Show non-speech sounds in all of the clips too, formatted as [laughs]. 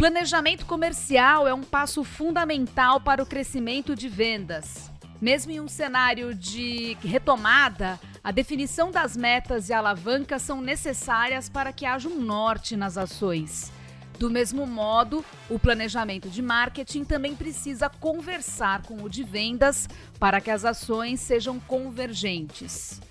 Planejamento comercial é um passo fundamental para o crescimento de vendas. Mesmo em um cenário de retomada, a definição das metas e alavancas são necessárias para que haja um norte nas ações. Do mesmo modo, o planejamento de marketing também precisa conversar com o de vendas para que as ações sejam convergentes.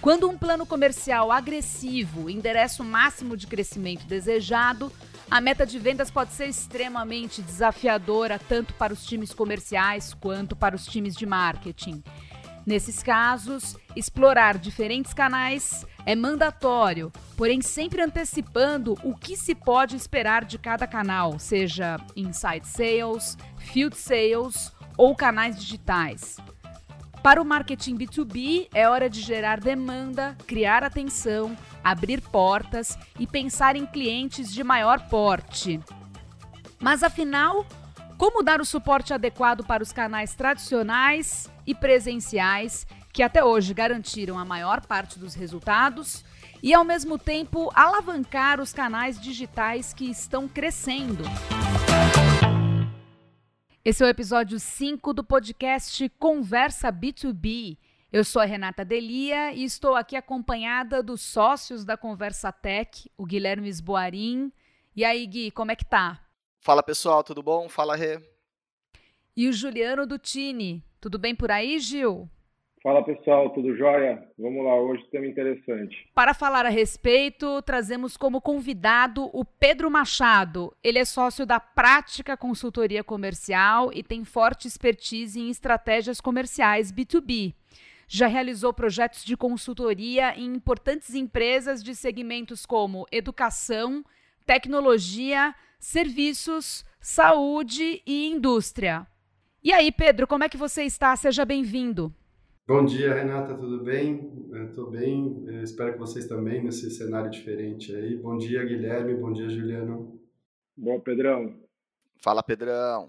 Quando um plano comercial agressivo endereça o máximo de crescimento desejado, a meta de vendas pode ser extremamente desafiadora tanto para os times comerciais quanto para os times de marketing. Nesses casos, explorar diferentes canais é mandatório, porém sempre antecipando o que se pode esperar de cada canal, seja inside sales, field sales ou canais digitais. Para o marketing B2B, é hora de gerar demanda, criar atenção, abrir portas e pensar em clientes de maior porte. Mas afinal, como dar o suporte adequado para os canais tradicionais e presenciais, que até hoje garantiram a maior parte dos resultados, e ao mesmo tempo alavancar os canais digitais que estão crescendo. Esse é o episódio 5 do podcast Conversa B2B. Eu sou a Renata Delia e estou aqui acompanhada dos sócios da Conversa Tech, o Guilherme Esboarim. E aí, Gui, como é que tá? Fala pessoal, tudo bom? Fala Rê. E o Juliano Dutini. Tudo bem por aí, Gil? Fala pessoal, tudo jóia? Vamos lá, hoje tema interessante. Para falar a respeito, trazemos como convidado o Pedro Machado. Ele é sócio da Prática Consultoria Comercial e tem forte expertise em estratégias comerciais B2B. Já realizou projetos de consultoria em importantes empresas de segmentos como educação, tecnologia, serviços, saúde e indústria. E aí, Pedro, como é que você está? Seja bem-vindo. Bom dia, Renata, tudo bem? Estou bem, Eu espero que vocês também nesse cenário diferente aí. Bom dia, Guilherme, bom dia, Juliano. Bom, Pedrão. Fala, Pedrão.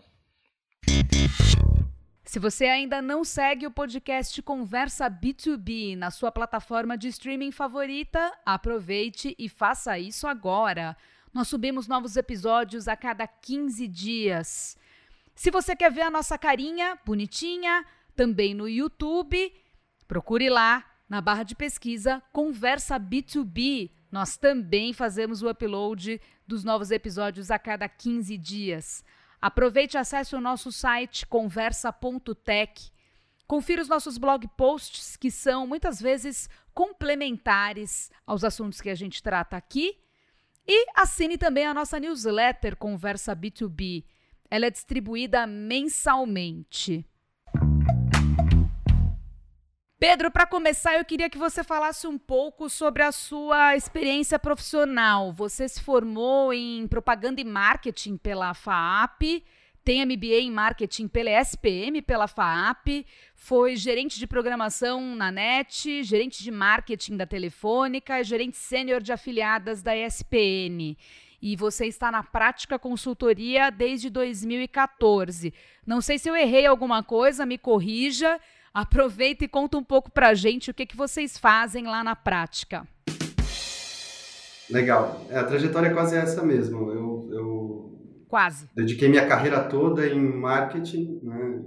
Se você ainda não segue o podcast Conversa B2B na sua plataforma de streaming favorita, aproveite e faça isso agora. Nós subimos novos episódios a cada 15 dias. Se você quer ver a nossa carinha bonitinha, também no YouTube, procure lá na barra de pesquisa Conversa B2B. Nós também fazemos o upload dos novos episódios a cada 15 dias. Aproveite e acesse o nosso site conversa.tech. Confira os nossos blog posts, que são muitas vezes complementares aos assuntos que a gente trata aqui e assine também a nossa newsletter Conversa B2B. Ela é distribuída mensalmente. Pedro, para começar, eu queria que você falasse um pouco sobre a sua experiência profissional. Você se formou em propaganda e marketing pela FAAP tem MBA em marketing pela SPM, pela FAAP, foi gerente de programação na NET, gerente de marketing da Telefônica, gerente sênior de afiliadas da ESPN. E você está na prática consultoria desde 2014. Não sei se eu errei alguma coisa, me corrija. Aproveita e conta um pouco para a gente o que, que vocês fazem lá na prática. Legal. É, a trajetória é quase essa mesmo. Eu, eu Quase. Dediquei minha carreira toda em marketing, né?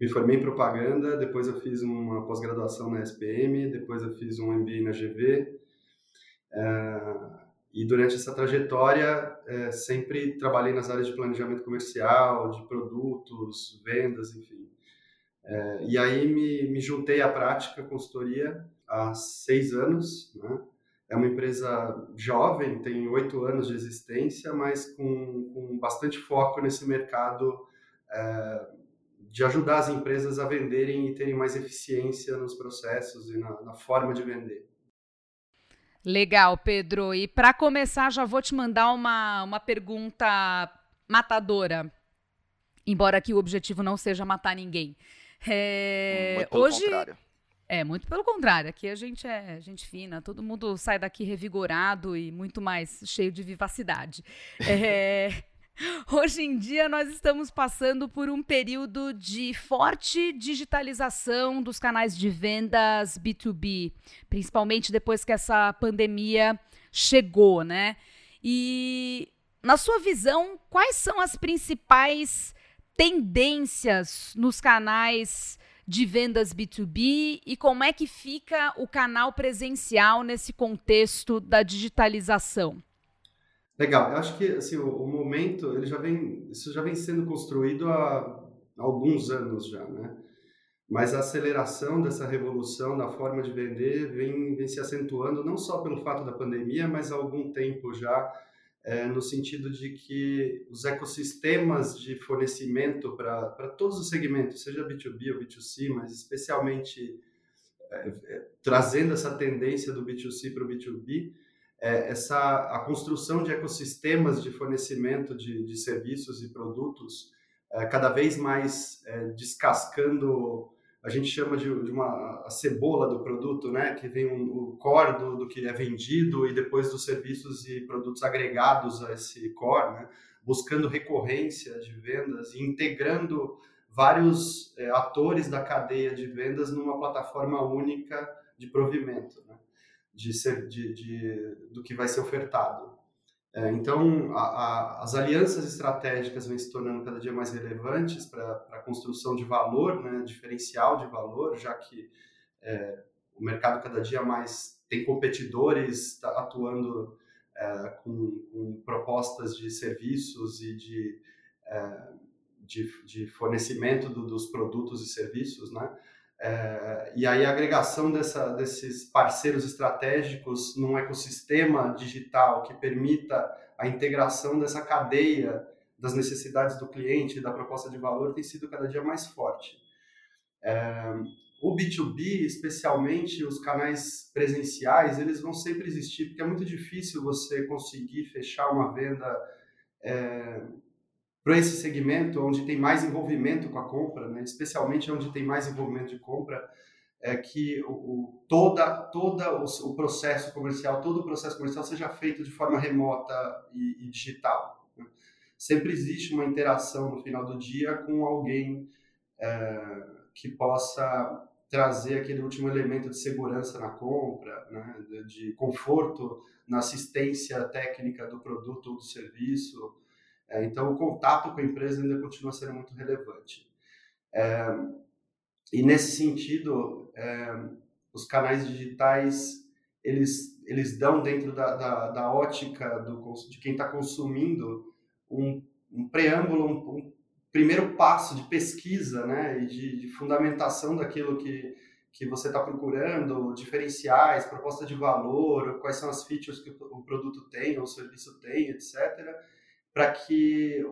Me formei em propaganda, depois eu fiz uma pós-graduação na SPM, depois eu fiz um MBA na GV. É, e durante essa trajetória, é, sempre trabalhei nas áreas de planejamento comercial, de produtos, vendas, enfim. É, e aí me, me juntei à prática consultoria há seis anos, né? é uma empresa jovem, tem oito anos de existência, mas com, com bastante foco nesse mercado é, de ajudar as empresas a venderem e terem mais eficiência nos processos e na, na forma de vender. Legal, Pedro. E para começar, já vou te mandar uma, uma pergunta matadora. Embora aqui o objetivo não seja matar ninguém. É, hoje, contrário. É, muito pelo contrário. Aqui a gente é gente fina, todo mundo sai daqui revigorado e muito mais cheio de vivacidade. [laughs] É, hoje em dia nós estamos passando por um período de forte digitalização dos canais de vendas B2B, principalmente depois que essa pandemia chegou, né? E na sua visão, quais são as principais tendências nos canais de vendas B2B e como é que fica o canal presencial nesse contexto da digitalização? Legal, eu acho que assim, o, momento ele já vem, isso já vem sendo construído há alguns anos já, né? Mas a aceleração dessa revolução da forma de vender vem, vem se acentuando não só pelo fato da pandemia, mas há algum tempo já é, no sentido de que os ecossistemas de fornecimento para todos os segmentos, seja B2B ou B2C, mas especialmente é, é, trazendo essa tendência do B2C para o B2B, é, essa, a construção de ecossistemas de fornecimento de, de serviços e produtos é, cada vez mais é, descascando a gente chama de, de, uma cebola do produto, né? Que vem um, o core do, do, que é vendido e depois dos serviços e produtos agregados a esse core, né? Buscando recorrência de vendas e integrando vários é, atores da cadeia de vendas numa plataforma única de provimento, né? De ser, de, de, do que vai ser ofertado. É, então, a, a, as alianças estratégicas vêm se tornando cada dia mais relevantes para a construção de valor, né, diferencial de valor, já que é, o mercado cada dia mais tem competidores tá atuando é, com, com, propostas de serviços e de, é, de, de, fornecimento do, dos produtos e serviços, né? É, e aí a agregação dessa, desses parceiros estratégicos num ecossistema digital que permita a integração dessa cadeia das necessidades do cliente e da proposta de valor tem sido cada dia mais forte. É, o B2B, especialmente os canais presenciais, eles vão sempre existir, porque é muito difícil você conseguir fechar uma venda é, para esse segmento onde tem mais envolvimento com a compra, né? especialmente onde tem mais envolvimento de compra, é que o, o toda, toda o, o, processo comercial, todo o processo comercial seja feito de forma remota e, e digital. Né? Sempre existe uma interação no final do dia com alguém é, que possa trazer aquele último elemento de segurança na compra, né? de, de conforto na assistência técnica do produto ou do serviço, é, então, o contato com a empresa ainda continua sendo muito relevante. É, e nesse sentido, é, os canais digitais eles eles dão dentro da, da, da ótica do, de quem está consumindo um, um preâmbulo, um, um, primeiro passo de pesquisa, né, e de, de fundamentação daquilo que que você está procurando, diferenciais, proposta de valor, quais são as features que o produto tem ou o serviço tem, etc para que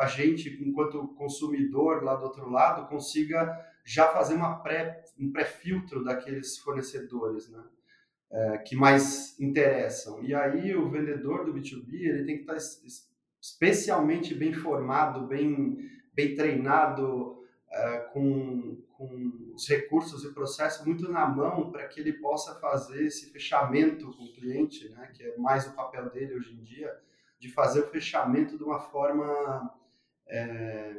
a gente, enquanto consumidor lá do outro lado, consiga já fazer uma pré, um pré-filtro daqueles fornecedores, né? É, que mais interessam. E aí o vendedor do B2B ele tem que estar especialmente bem formado, bem, bem treinado, é, com, com os recursos e processos muito na mão para que ele possa fazer esse fechamento com o cliente, né? que é mais o papel dele hoje em dia, de fazer o fechamento de uma forma é,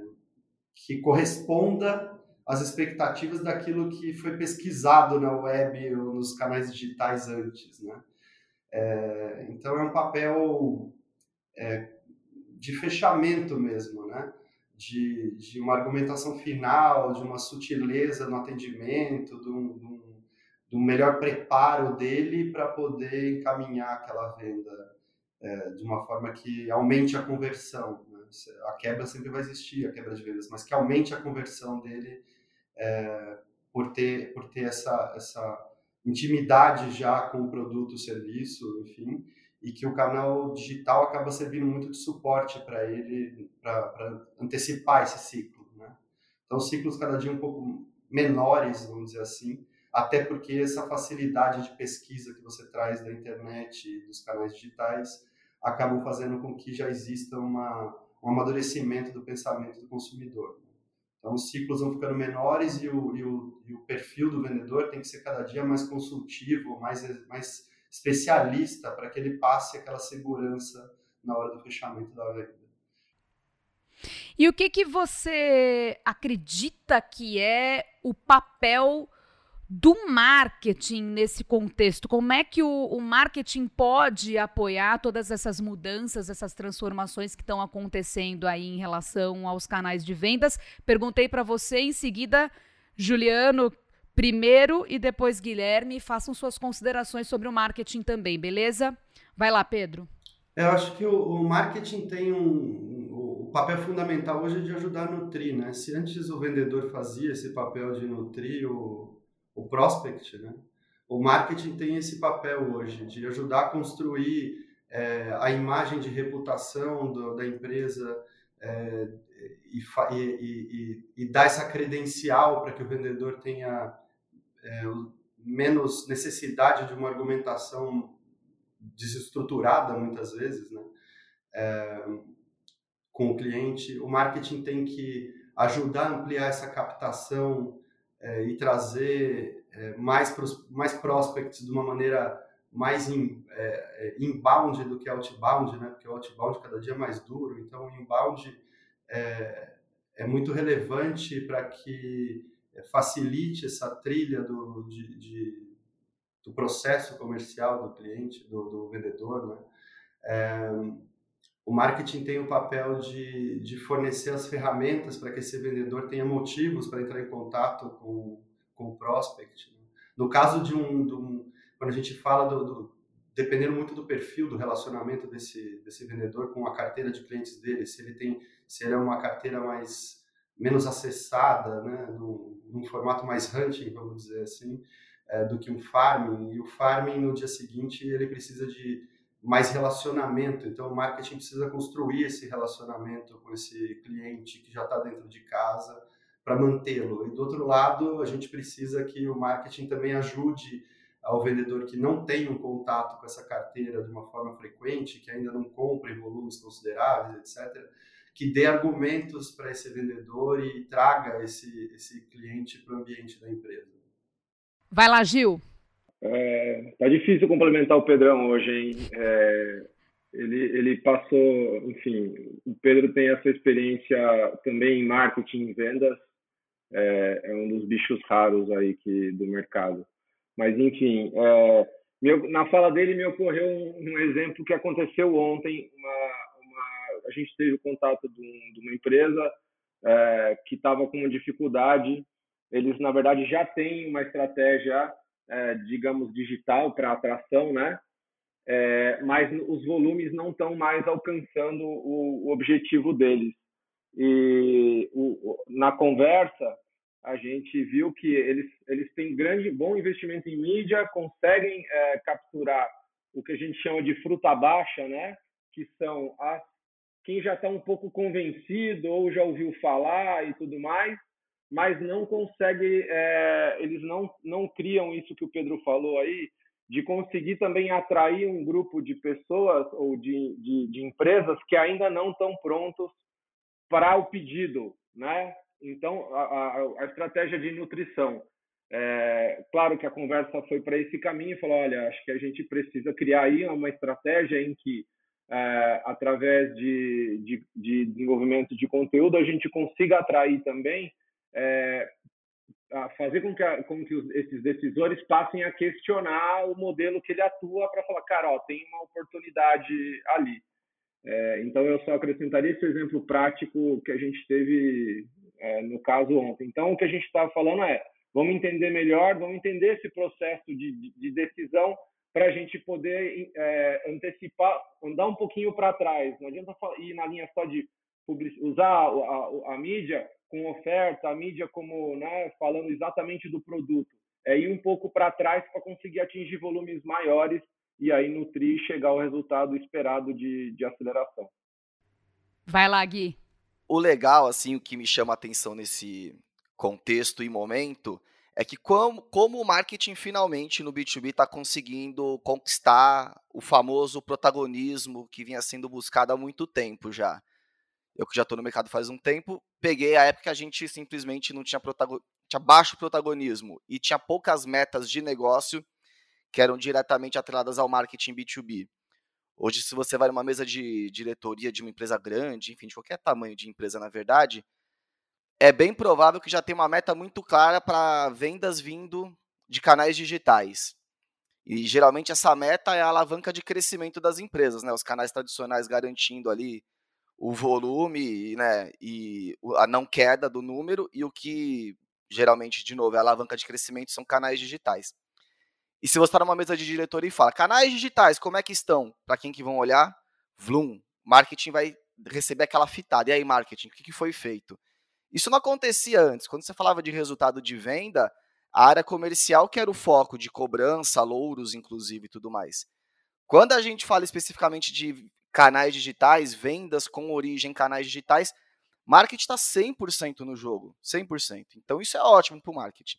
que corresponda às expectativas daquilo que foi pesquisado na web ou nos canais digitais antes, né? É, então é um papel é, de fechamento mesmo, né? De, de, uma argumentação final, de uma sutileza no atendimento, de um, de um, de um melhor preparo dele para poder encaminhar aquela venda é, de uma forma que aumente a conversão. Né? A quebra sempre vai existir, a quebra de vendas, mas que aumente a conversão dele é, por ter, por ter essa, essa intimidade já com o produto, o serviço, enfim, e que o canal digital acaba servindo muito de suporte para ele, para antecipar esse ciclo. Né? Então, ciclos cada dia um pouco menores, vamos dizer assim, até porque essa facilidade de pesquisa que você traz da internet dos canais digitais acabam fazendo com que já exista uma, um amadurecimento do pensamento do consumidor. Então, os ciclos vão ficando menores e o, e o, e o perfil do vendedor tem que ser cada dia mais consultivo, mais, mais especialista, para que ele passe aquela segurança na hora do fechamento da venda. E o que, que você acredita que é o papel do marketing nesse contexto. Como é que o, o marketing pode apoiar todas essas mudanças, essas transformações que estão acontecendo aí em relação aos canais de vendas? Perguntei para você em seguida, Juliano, primeiro e depois Guilherme, façam suas considerações sobre o marketing também, beleza? Vai lá, Pedro. É, eu acho que o, o marketing tem um, o papel fundamental hoje de ajudar a nutrir, né? Se antes o vendedor fazia esse papel de nutrir o o prospect, né? O marketing tem esse papel hoje de ajudar a construir é, a imagem de reputação do, da empresa é, e, e, e, e, dar essa credencial para que o vendedor tenha é, menos necessidade de uma argumentação desestruturada muitas vezes, né? É, com o cliente. O marketing tem que ajudar a ampliar essa captação é, e trazer é, mais, mais prospects de uma maneira mais in, é, é, inbound do que outbound, né? Porque o outbound cada dia é mais duro, então o inbound é, é muito relevante para que facilite essa trilha do, de, de, do processo comercial do cliente, do, do vendedor, né? O marketing tem o papel de, de fornecer as ferramentas para que esse vendedor tenha motivos para entrar em contato com, com o prospect. Né? No caso de um, de um, quando a gente fala do, do, dependendo muito do perfil do relacionamento desse, desse vendedor com a carteira de clientes dele, se ele tem, se ele é uma carteira mais menos acessada, né, num, num formato mais hunting, vamos dizer assim, é, do que um farming. E o farming no dia seguinte ele precisa de mais relacionamento. Então, o marketing precisa construir esse relacionamento com esse cliente que já está dentro de casa para mantê-lo. E do outro lado, a gente precisa que o marketing também ajude ao vendedor que não tem um contato com essa carteira de uma forma frequente, que ainda não compra em volumes consideráveis, etc., que dê argumentos para esse vendedor e traga esse, esse cliente para o ambiente da empresa. Vai lá, Gil. É, tá difícil complementar o Pedrão hoje, hein? É, ele, ele passou, enfim, o Pedro tem essa experiência também em marketing e vendas, é, é, um dos bichos raros aí que, do mercado. Mas, enfim, é, meu, na fala dele me ocorreu um, um, exemplo que aconteceu ontem. Uma, uma, a gente teve contato de, um, de uma empresa é, que estava com uma dificuldade. Eles, na verdade, já têm uma estratégia é, digamos, digital para atração, né? É, mas os volumes não estão mais alcançando o, o objetivo deles. E o, na conversa, a gente viu que eles, eles têm grande, bom investimento em mídia, conseguem é, capturar o que a gente chama de fruta baixa, né? que são as, quem já está um pouco convencido ou já ouviu falar e tudo mais, mas não consegue, é, eles não, não criam isso que o Pedro falou aí, de conseguir também atrair um grupo de pessoas ou de, de, de empresas que ainda não estão prontos para o pedido, né? Então, a, a, a estratégia de nutrição. É, claro que a conversa foi para esse caminho falou, olha, acho que a gente precisa criar aí uma estratégia em que, é, através de, de, de desenvolvimento de conteúdo, a gente consiga atrair também é, fazer com que, a, com que os, esses decisores passem a questionar o modelo que ele atua para falar, cara, ó, tem uma oportunidade ali. É, então, eu só acrescentaria esse exemplo prático que a gente teve é, no caso ontem. Então, o que a gente estava falando é, vamos entender melhor, vamos entender esse processo de, de decisão para a gente poder é, antecipar, andar um pouquinho para trás. Não adianta ir na linha só de usar a, a, a mídia com oferta, a mídia como, né, falando exatamente do produto. É ir um pouco para trás para conseguir atingir volumes maiores e aí nutrir e chegar ao resultado esperado de, de aceleração. Vai lá, Gui. O legal, assim, o que me chama a atenção nesse contexto e momento é que como, como o marketing finalmente no B2B está conseguindo conquistar o famoso protagonismo que vinha sendo buscado há muito tempo já eu que já estou no mercado faz um tempo, peguei a época que a gente simplesmente não tinha, tinha baixo protagonismo e tinha poucas metas de negócio que eram diretamente atreladas ao marketing B2B. Hoje, se você vai numa mesa de diretoria de uma empresa grande, enfim, de qualquer tamanho de empresa, na verdade, é bem provável que já tem uma meta muito clara para vendas vindo de canais digitais. E geralmente essa meta é a alavanca de crescimento das empresas, né? Os canais tradicionais garantindo ali o volume né, e a não queda do número, e o que geralmente, de novo, é a alavanca de crescimento são canais digitais. E se você está numa mesa de diretoria e fala, canais digitais, como é que estão? Para quem que vão olhar? Vlum. Marketing vai receber aquela fitada. E aí, marketing, o que, que foi feito? Isso não acontecia antes. Quando você falava de resultado de venda, a área comercial que era o foco de cobrança, louros, inclusive, e tudo mais. Quando a gente fala especificamente de canais digitais, vendas com origem em canais digitais, marketing está 100% no jogo, 100%. Então isso é ótimo para o marketing.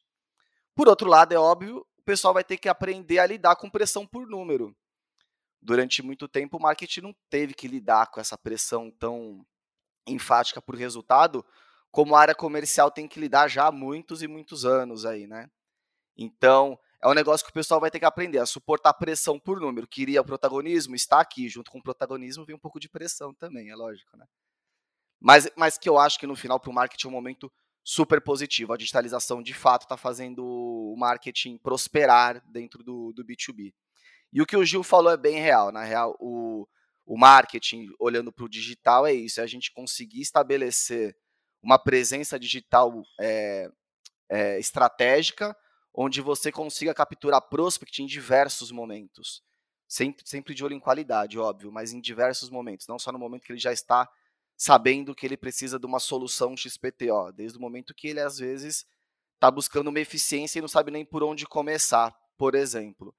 Por outro lado, é óbvio, o pessoal vai ter que aprender a lidar com pressão por número. Durante muito tempo, o marketing não teve que lidar com essa pressão tão enfática por resultado, como a área comercial tem que lidar já há muitos e muitos anos aí, né? Então, é um negócio que o pessoal vai ter que aprender a suportar pressão por número. Queria o protagonismo, está aqui. Junto com o protagonismo vem um pouco de pressão também, é lógico, né? Mas, mas que eu acho que no final, para o marketing, é um momento super positivo. A digitalização, de fato, está fazendo o marketing prosperar dentro do, do B2B. E o que o Gil falou é bem real. Na real, o, o marketing, olhando para o digital, é isso. É a gente conseguir estabelecer uma presença digital é, é, estratégica onde você consiga capturar prospect em diversos momentos. Sempre, sempre de olho em qualidade, óbvio, mas em diversos momentos, não só no momento que ele já está sabendo que ele precisa de uma solução XPTO, desde o momento que ele às vezes está buscando uma eficiência e não sabe nem por onde começar, por exemplo.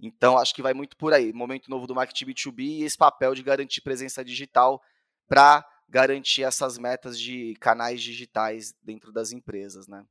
Então, acho que vai muito por aí. Momento novo do marketing B2B e esse papel de garantir presença digital para garantir essas metas de canais digitais dentro das empresas, né?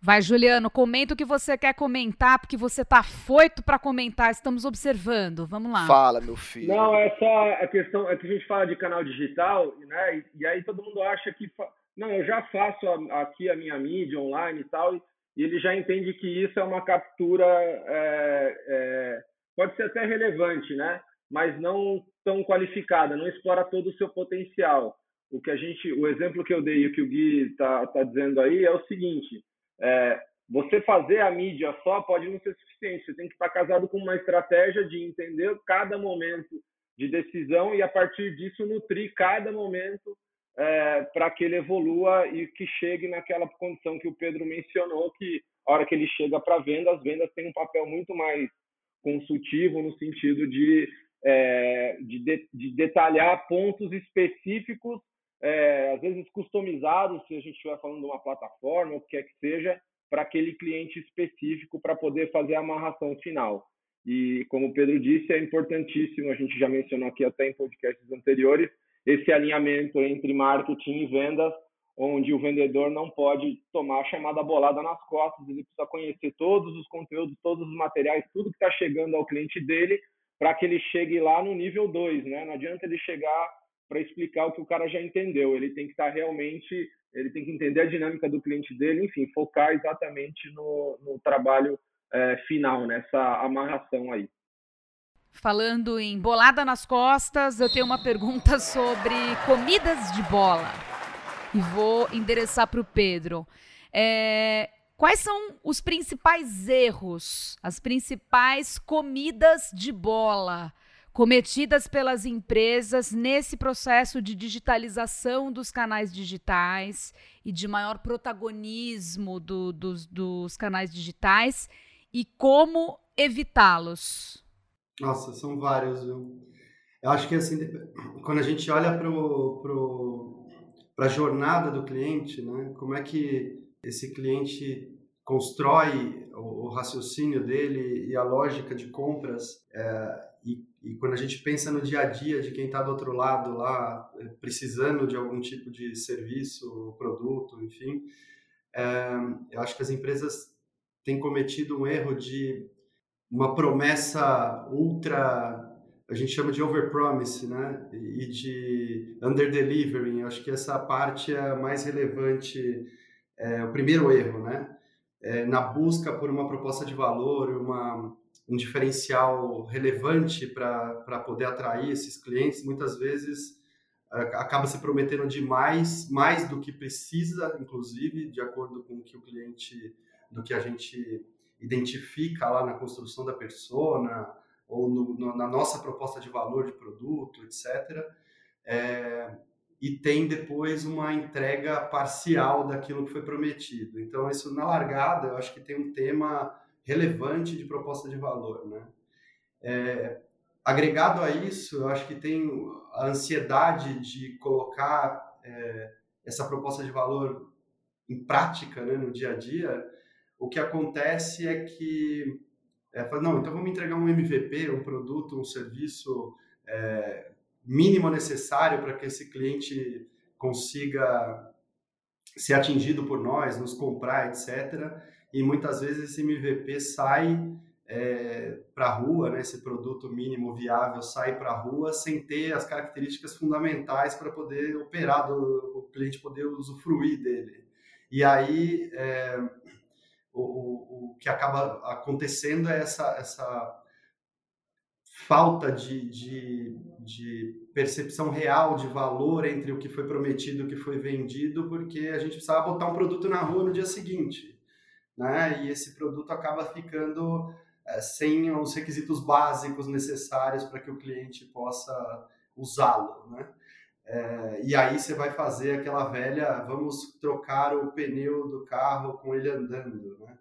Vai, Juliano, comenta o que você quer comentar, porque você tá foito para comentar, estamos observando. Vamos lá. Fala, meu filho. Não, é só a questão, é que a gente fala de canal digital, né? E, e aí todo mundo acha que. Fa... Não, eu já faço a, aqui a minha mídia online e tal, e, e, ele já entende que isso é uma captura. É, é, pode ser até relevante, né? Mas não tão qualificada, não explora todo o seu potencial. O que a gente, o exemplo que eu dei e o que o Gui está tá dizendo aí é o seguinte: é, você fazer a mídia só pode não ser suficiente. Você tem que estar casado com uma estratégia de entender cada momento de decisão e, a partir disso, nutrir cada momento é, para que ele evolua e que chegue naquela condição que o Pedro mencionou, que a hora que ele chega para venda, as vendas têm um papel muito mais consultivo no sentido de, é, de, de, de detalhar pontos específicos é, às vezes customizados, se a gente estiver falando de uma plataforma, o que quer que seja, para aquele cliente específico para poder fazer a amarração final. E como o Pedro disse, é importantíssimo, a gente já mencionou aqui até em podcasts anteriores, esse alinhamento entre marketing e vendas, onde o vendedor não pode tomar a chamada bolada nas costas, ele precisa conhecer todos os conteúdos, todos os materiais, tudo que está chegando ao cliente dele, para que ele chegue lá no nível 2, né? Não adianta ele chegar para explicar o que o cara já entendeu. Ele tem que estar tá realmente, ele tem que entender a dinâmica do cliente dele, enfim, focar exatamente no, no trabalho é, final, nessa amarração aí. Falando em bolada nas costas, eu tenho uma pergunta sobre comidas de bola. E vou endereçar para o Pedro. É, quais são os principais erros, as principais comidas de bola cometidas pelas empresas nesse processo de digitalização dos canais digitais e de maior protagonismo do, dos, dos canais digitais e como evitá-los? Nossa, são vários, viu? Eu acho que assim, quando a gente olha para pro, a jornada do cliente, né? Como é que esse cliente constrói o, o raciocínio dele e a lógica de compras é, e, quando a gente pensa no dia a dia de quem está do outro lado lá, é, precisando de algum tipo de serviço, produto, enfim, é, eu acho que as empresas têm cometido um erro de uma promessa ultra, a gente chama de overpromise, né? E de underdelivering. Acho que essa parte é a mais relevante, é o primeiro erro, né? É, na busca por uma proposta de valor, uma um diferencial relevante para poder atrair esses clientes, muitas vezes acaba se prometendo demais, mais do que precisa, inclusive, de acordo com o que o cliente, do que a gente identifica lá na construção da persona ou no, no, na nossa proposta de valor de produto, etc. É, e tem depois uma entrega parcial daquilo que foi prometido. Então, isso na largada, eu acho que tem um tema relevante de proposta de valor, né? É, agregado a isso, eu acho que tem a ansiedade de colocar é, essa proposta de valor em prática, né, no dia a dia. O que acontece é que é, não, então vamos entregar um MVP, um produto, um serviço é, mínimo necessário para que esse cliente consiga ser atingido por nós, nos comprar, etc. E muitas vezes esse MVP sai é, para a rua, né, esse produto mínimo viável sai para a rua sem ter as características fundamentais para poder operar, do, o cliente poder usufruir dele. E aí é, o, o, que acaba acontecendo é essa, essa falta de, de, de, percepção real de valor entre o que foi prometido e o que foi vendido, porque a gente precisava botar um produto na rua no dia seguinte. Né? E esse produto acaba ficando é, sem os requisitos básicos necessários para que o cliente possa usá-lo. Né? É, e aí você vai fazer aquela velha, vamos trocar o pneu do carro com ele andando. Né?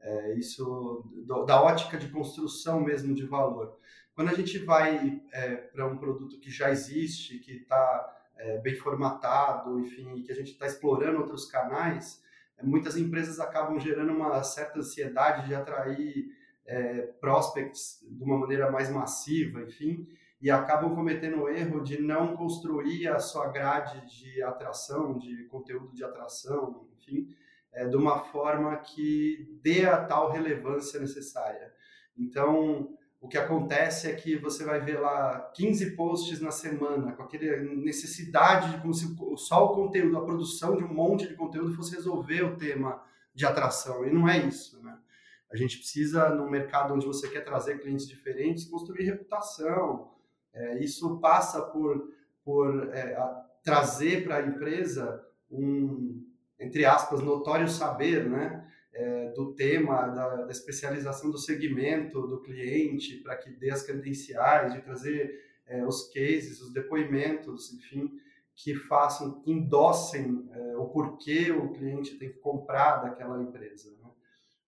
É, isso do, da ótica de construção mesmo de valor. Quando a gente vai é, para um produto que já existe, que está é, bem formatado, enfim, que a gente está explorando outros canais, muitas empresas acabam gerando uma certa ansiedade de atrair é, prospects de uma maneira mais massiva, enfim, e acabam cometendo o erro de não construir a sua grade de atração, de conteúdo de atração, enfim, é, de uma forma que dê a tal relevância necessária. Então, o que acontece é que você vai ver lá 15 posts na semana, com aquela necessidade de como se só o conteúdo, a produção de um monte de conteúdo fosse resolver o tema de atração. E não é isso, né? A gente precisa, num mercado onde você quer trazer clientes diferentes, construir reputação. É, isso passa por, por é, trazer para a empresa um, entre aspas, notório saber, né? É, do tema, da, da, especialização do segmento do cliente, para que dê as credenciais, de trazer é, os cases, os depoimentos, enfim, que façam, que endossem é, o porquê o cliente tem que comprar daquela empresa. Né?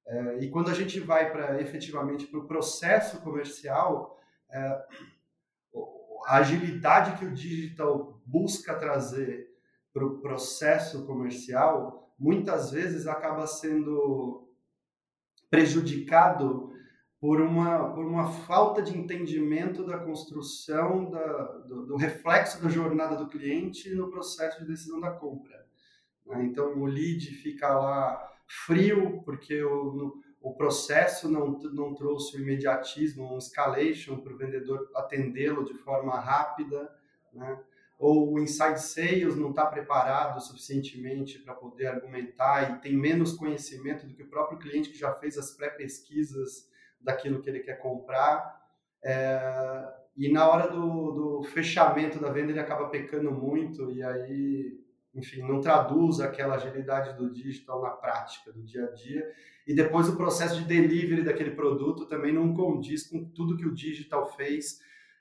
É, e quando a gente vai para efetivamente para o processo comercial, é, a agilidade que o digital busca trazer para o processo comercial muitas vezes acaba sendo prejudicado por uma, por uma falta de entendimento da construção, da, do, do, reflexo da jornada do cliente no processo de decisão da compra. Né? Então, o lead fica lá frio, porque o, o processo não, não trouxe o imediatismo, um escalation para o vendedor atendê-lo de forma rápida. Né? Ou o inside sales não está preparado suficientemente para poder argumentar e tem menos conhecimento do que o próprio cliente que já fez as pré-pesquisas daquilo que ele quer comprar. É, e na hora do, do, fechamento da venda ele acaba pecando muito e aí, enfim, não traduz aquela agilidade do digital na prática, do dia a dia. E depois o processo de delivery daquele produto também não condiz com tudo que o digital fez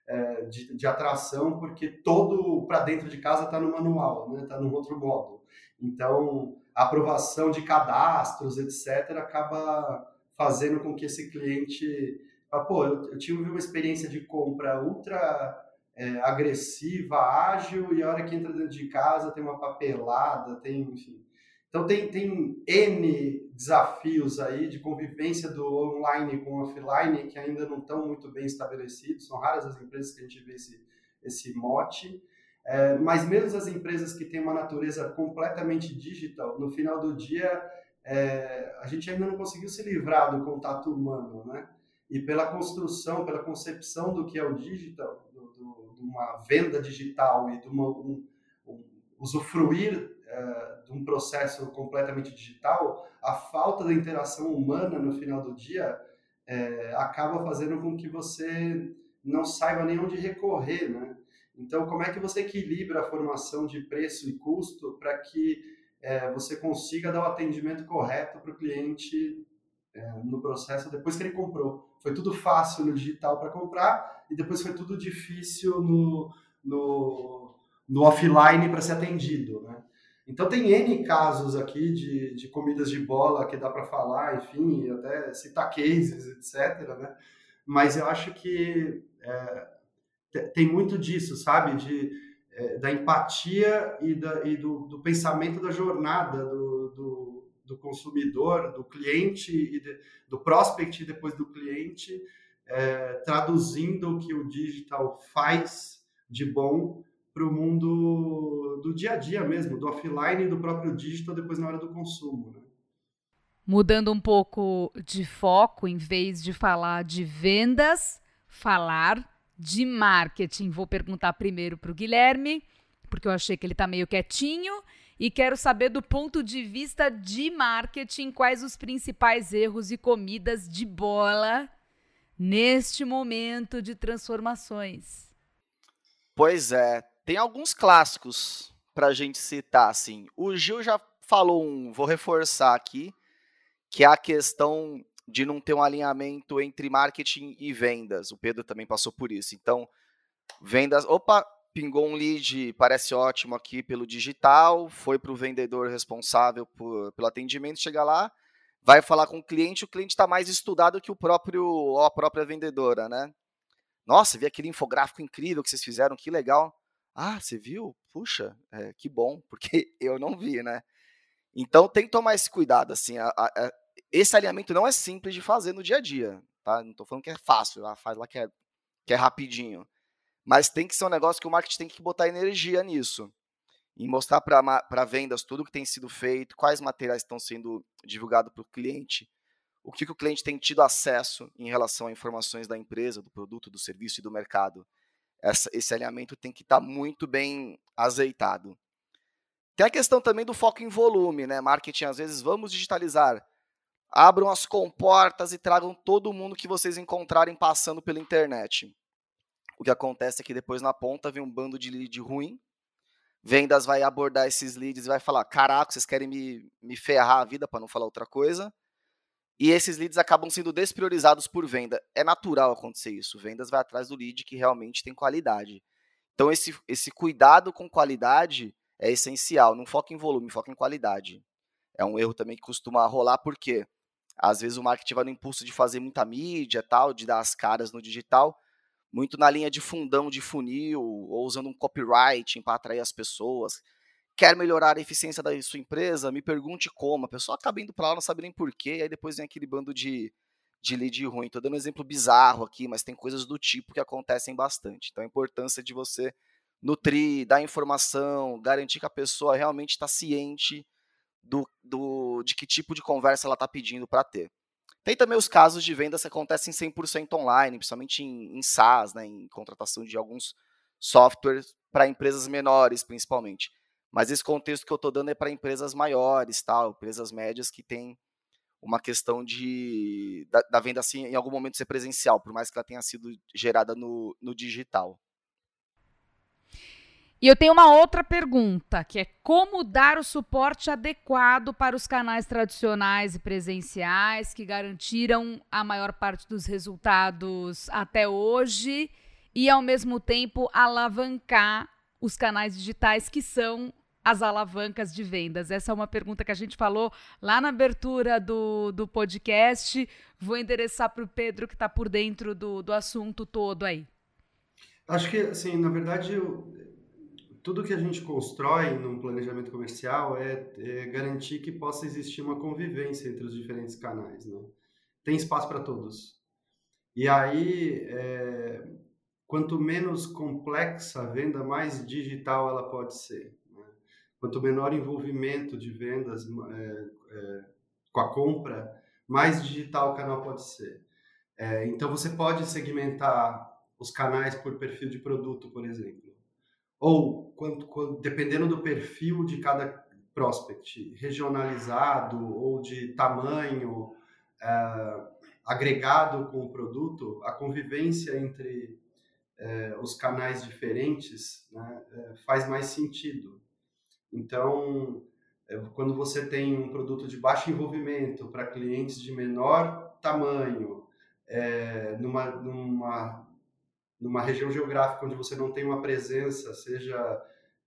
é, de, de, atração, porque todo para dentro de casa está no manual, está né? Tá num outro modo. Então, a aprovação de cadastros, etc., acaba fazendo com que esse cliente. Ah, pô, eu, eu tive uma experiência de compra ultra é, agressiva, ágil, e a hora que entra dentro de casa tem uma papelada, tem, enfim. Então, tem, tem N desafios aí de convivência do online com o offline que ainda não estão muito bem estabelecidos. São raras as empresas que a gente vê esse, esse mote. É, mas mesmo as empresas que têm uma natureza completamente digital, no final do dia, é, a gente ainda não conseguiu se livrar do contato humano, né? E pela construção, pela concepção do que é o digital, de uma venda digital e de uma, um, um, usufruir é, de um processo completamente digital, a falta da interação humana no final do dia é, acaba fazendo com que você não saiba nem onde recorrer, né? Então, como é que você equilibra a formação de preço e custo para que é, você consiga dar o atendimento correto para o cliente é, no processo depois que ele comprou. Foi tudo fácil no digital para comprar e depois foi tudo difícil no, no, no offline para ser atendido. Né? Então tem N casos aqui de, de comidas de bola que dá para falar, enfim, até citar cases, etc. Né? Mas eu acho que é, tem muito disso, sabe? De, é, da empatia e, da, e do, do, pensamento da jornada do, do, do consumidor, do cliente, e de, do prospect e depois do cliente, é, traduzindo o que o digital faz de bom para o mundo do dia a dia mesmo, do offline e do próprio digital depois na hora do consumo. Né? Mudando um pouco de foco, em vez de falar de vendas, falar de marketing. Vou perguntar primeiro para o Guilherme, porque eu achei que ele está meio quietinho. E quero saber do ponto de vista de marketing, quais os principais erros e comidas de bola neste momento de transformações. Pois é, tem alguns clássicos para a gente citar, assim. O Gil já falou um, vou reforçar aqui, que é a questão de não ter um alinhamento entre marketing e vendas. O Pedro também passou por isso. Então, vendas, opa, pingou um lead, parece ótimo aqui pelo digital, foi para o vendedor responsável por, pelo atendimento, chega lá, vai falar com o cliente, o cliente está mais estudado que o próprio a própria vendedora, né? Nossa, vi aquele infográfico incrível que vocês fizeram, que legal. Ah, você viu? Puxa, é, que bom, porque [laughs] eu não vi, né? Então tem que tomar esse cuidado, assim, a, a, esse alinhamento não é simples de fazer no dia a dia, tá? Não estou falando que é fácil, ah, faz lá que é, que é rapidinho. Mas tem que ser um negócio que o marketing tem que botar energia nisso. E mostrar para vendas tudo que tem sido feito, quais materiais estão sendo divulgados para o cliente, o que, que o cliente tem tido acesso em relação a informações da empresa, do produto, do serviço e do mercado. Essa, esse alinhamento tem que estar tá muito bem azeitado. Tem a questão também do foco em volume, né? Marketing, às vezes, vamos digitalizar. Abram as comportas e tragam todo mundo que vocês encontrarem passando pela internet. O que acontece é que depois na ponta vem um bando de lead ruim. Vendas vai abordar esses leads e vai falar: caraca, vocês querem me, me ferrar a vida para não falar outra coisa. E esses leads acabam sendo despriorizados por venda. É natural acontecer isso. Vendas vai atrás do lead que realmente tem qualidade. Então, esse, esse cuidado com qualidade é essencial. Não foca em volume, foca em qualidade. É um erro também que costuma rolar, porque às vezes o marketing vai no impulso de fazer muita mídia, tal, de dar as caras no digital, muito na linha de fundão de funil, ou usando um copywriting para atrair as pessoas. Quer melhorar a eficiência da sua empresa? Me pergunte como. A pessoa acaba indo para lá, não sabe nem porquê, e aí depois vem aquele bando de, de lead ruim. Estou dando um exemplo bizarro aqui, mas tem coisas do tipo que acontecem bastante. Então a importância de você nutrir, dar informação, garantir que a pessoa realmente está ciente do, do, de que tipo de conversa ela está pedindo para ter. Tem também os casos de vendas que acontecem 100% online, principalmente em, em SaaS, né, em contratação de alguns softwares para empresas menores, principalmente. Mas esse contexto que eu estou dando é para empresas maiores, tal, empresas médias que têm uma questão de da, da, venda assim em algum momento ser presencial, por mais que ela tenha sido gerada no, no digital. E eu tenho uma outra pergunta, que é como dar o suporte adequado para os canais tradicionais e presenciais que garantiram a maior parte dos resultados até hoje e, ao mesmo tempo, alavancar os canais digitais que são as alavancas de vendas? Essa é uma pergunta que a gente falou lá na abertura do, do podcast. Vou endereçar para o Pedro, que está por dentro do, do assunto todo aí. Acho que, assim, na verdade, eu tudo que a gente constrói num planejamento comercial é, é, garantir que possa existir uma convivência entre os diferentes canais, né? Tem espaço para todos. E aí, é, quanto menos complexa a venda, mais digital ela pode ser. Quanto menor envolvimento de vendas é, é com a compra, mais digital o canal pode ser. É, então, você pode segmentar os canais por perfil de produto, por exemplo ou dependendo do perfil de cada prospect, regionalizado ou de tamanho é, agregado com o produto, a convivência entre é, os canais diferentes né, é, faz mais sentido. Então, É, quando você tem um produto de baixo envolvimento para clientes de menor tamanho, é, numa, numa, numa região geográfica onde você não tem uma presença, seja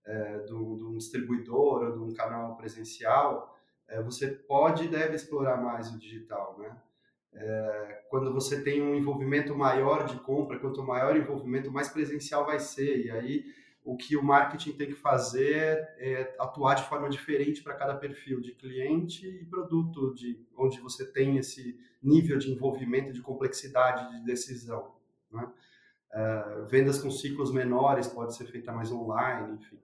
é, de um distribuidor ou de um canal presencial, é, você pode e deve explorar mais o digital, né? É, quando você tem um envolvimento maior de compra, quanto maior o envolvimento, mais presencial vai ser. E aí o que o marketing tem que fazer é atuar de forma diferente para cada perfil de cliente e produto, de onde você tem esse nível de envolvimento, de complexidade de decisão. Né? Uh, vendas com ciclos menores pode ser feita mais online, enfim.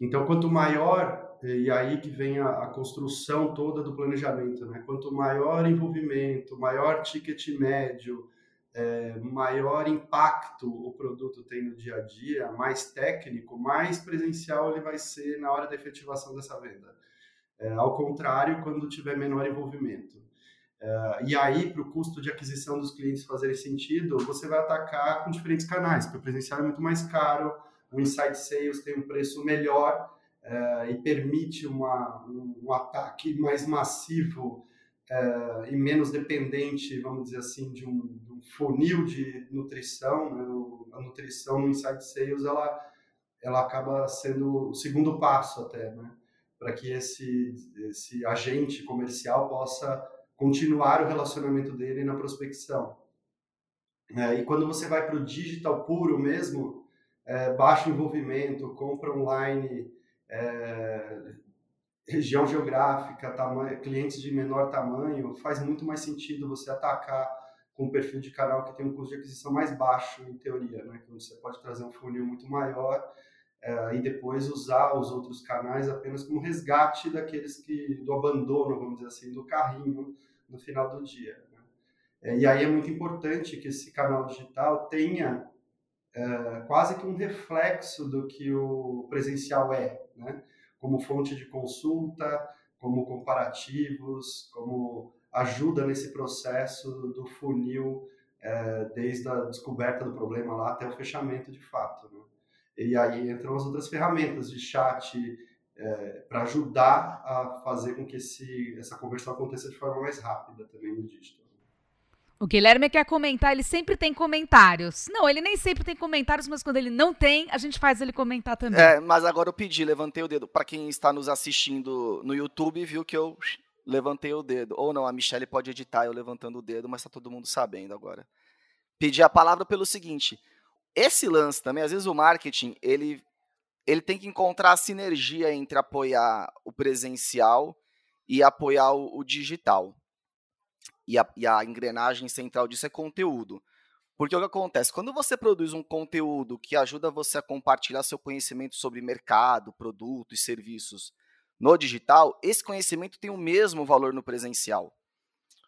Então, quanto maior, e aí que vem a, a construção toda do planejamento, né? quanto maior envolvimento, maior ticket médio, é, maior impacto o produto tem no dia a dia, mais técnico, mais presencial ele vai ser na hora da efetivação dessa venda. É, ao contrário, quando tiver menor envolvimento. É, e aí, para o custo de aquisição dos clientes fazer sentido, você vai atacar com diferentes canais, porque o presencial é muito mais caro, o Inside Sales tem um preço melhor é, e permite uma, um, um ataque mais massivo é, e menos dependente, vamos dizer assim, de um funil de nutrição, né? a nutrição no Inside Sales, ela, ela acaba sendo o segundo passo até, né? para que esse, esse agente comercial possa continuar o relacionamento dele na prospecção. É, e quando você vai para o digital puro mesmo, é, baixo envolvimento, compra online, é, região geográfica, tamanho, clientes de menor tamanho, faz muito mais sentido você atacar com um perfil de canal que tem um custo de aquisição mais baixo, em teoria, né? Que você pode trazer um funil muito maior é, e depois usar os outros canais apenas como resgate daqueles que do abandono, vamos dizer assim, do carrinho no final do dia. Né? É, e aí é muito importante que esse canal digital tenha é, quase que um reflexo do que o presencial é, né? como fonte de consulta, como comparativos, como ajuda nesse processo do funil, é, desde a descoberta do problema lá até o fechamento de fato. Né? E aí entram as outras ferramentas de chat é, para ajudar a fazer com que esse, essa conversão aconteça de forma mais rápida também no digital. O Guilherme quer comentar, ele sempre tem comentários. Não, ele nem sempre tem comentários, mas quando ele não tem, a gente faz ele comentar também. É, mas agora eu pedi, levantei o dedo. Para quem está nos assistindo no YouTube, viu que eu levantei o dedo. Ou não, a Michelle pode editar eu levantando o dedo, mas está todo mundo sabendo agora. Pedi a palavra pelo seguinte: esse lance também, às vezes o marketing, ele, ele tem que encontrar a sinergia entre apoiar o presencial e apoiar o, o digital e a, e a engrenagem central disso é conteúdo. Porque o que acontece? Quando você produz um conteúdo que ajuda você a compartilhar seu conhecimento sobre mercado, produto e serviços no digital, esse conhecimento tem o mesmo valor no presencial.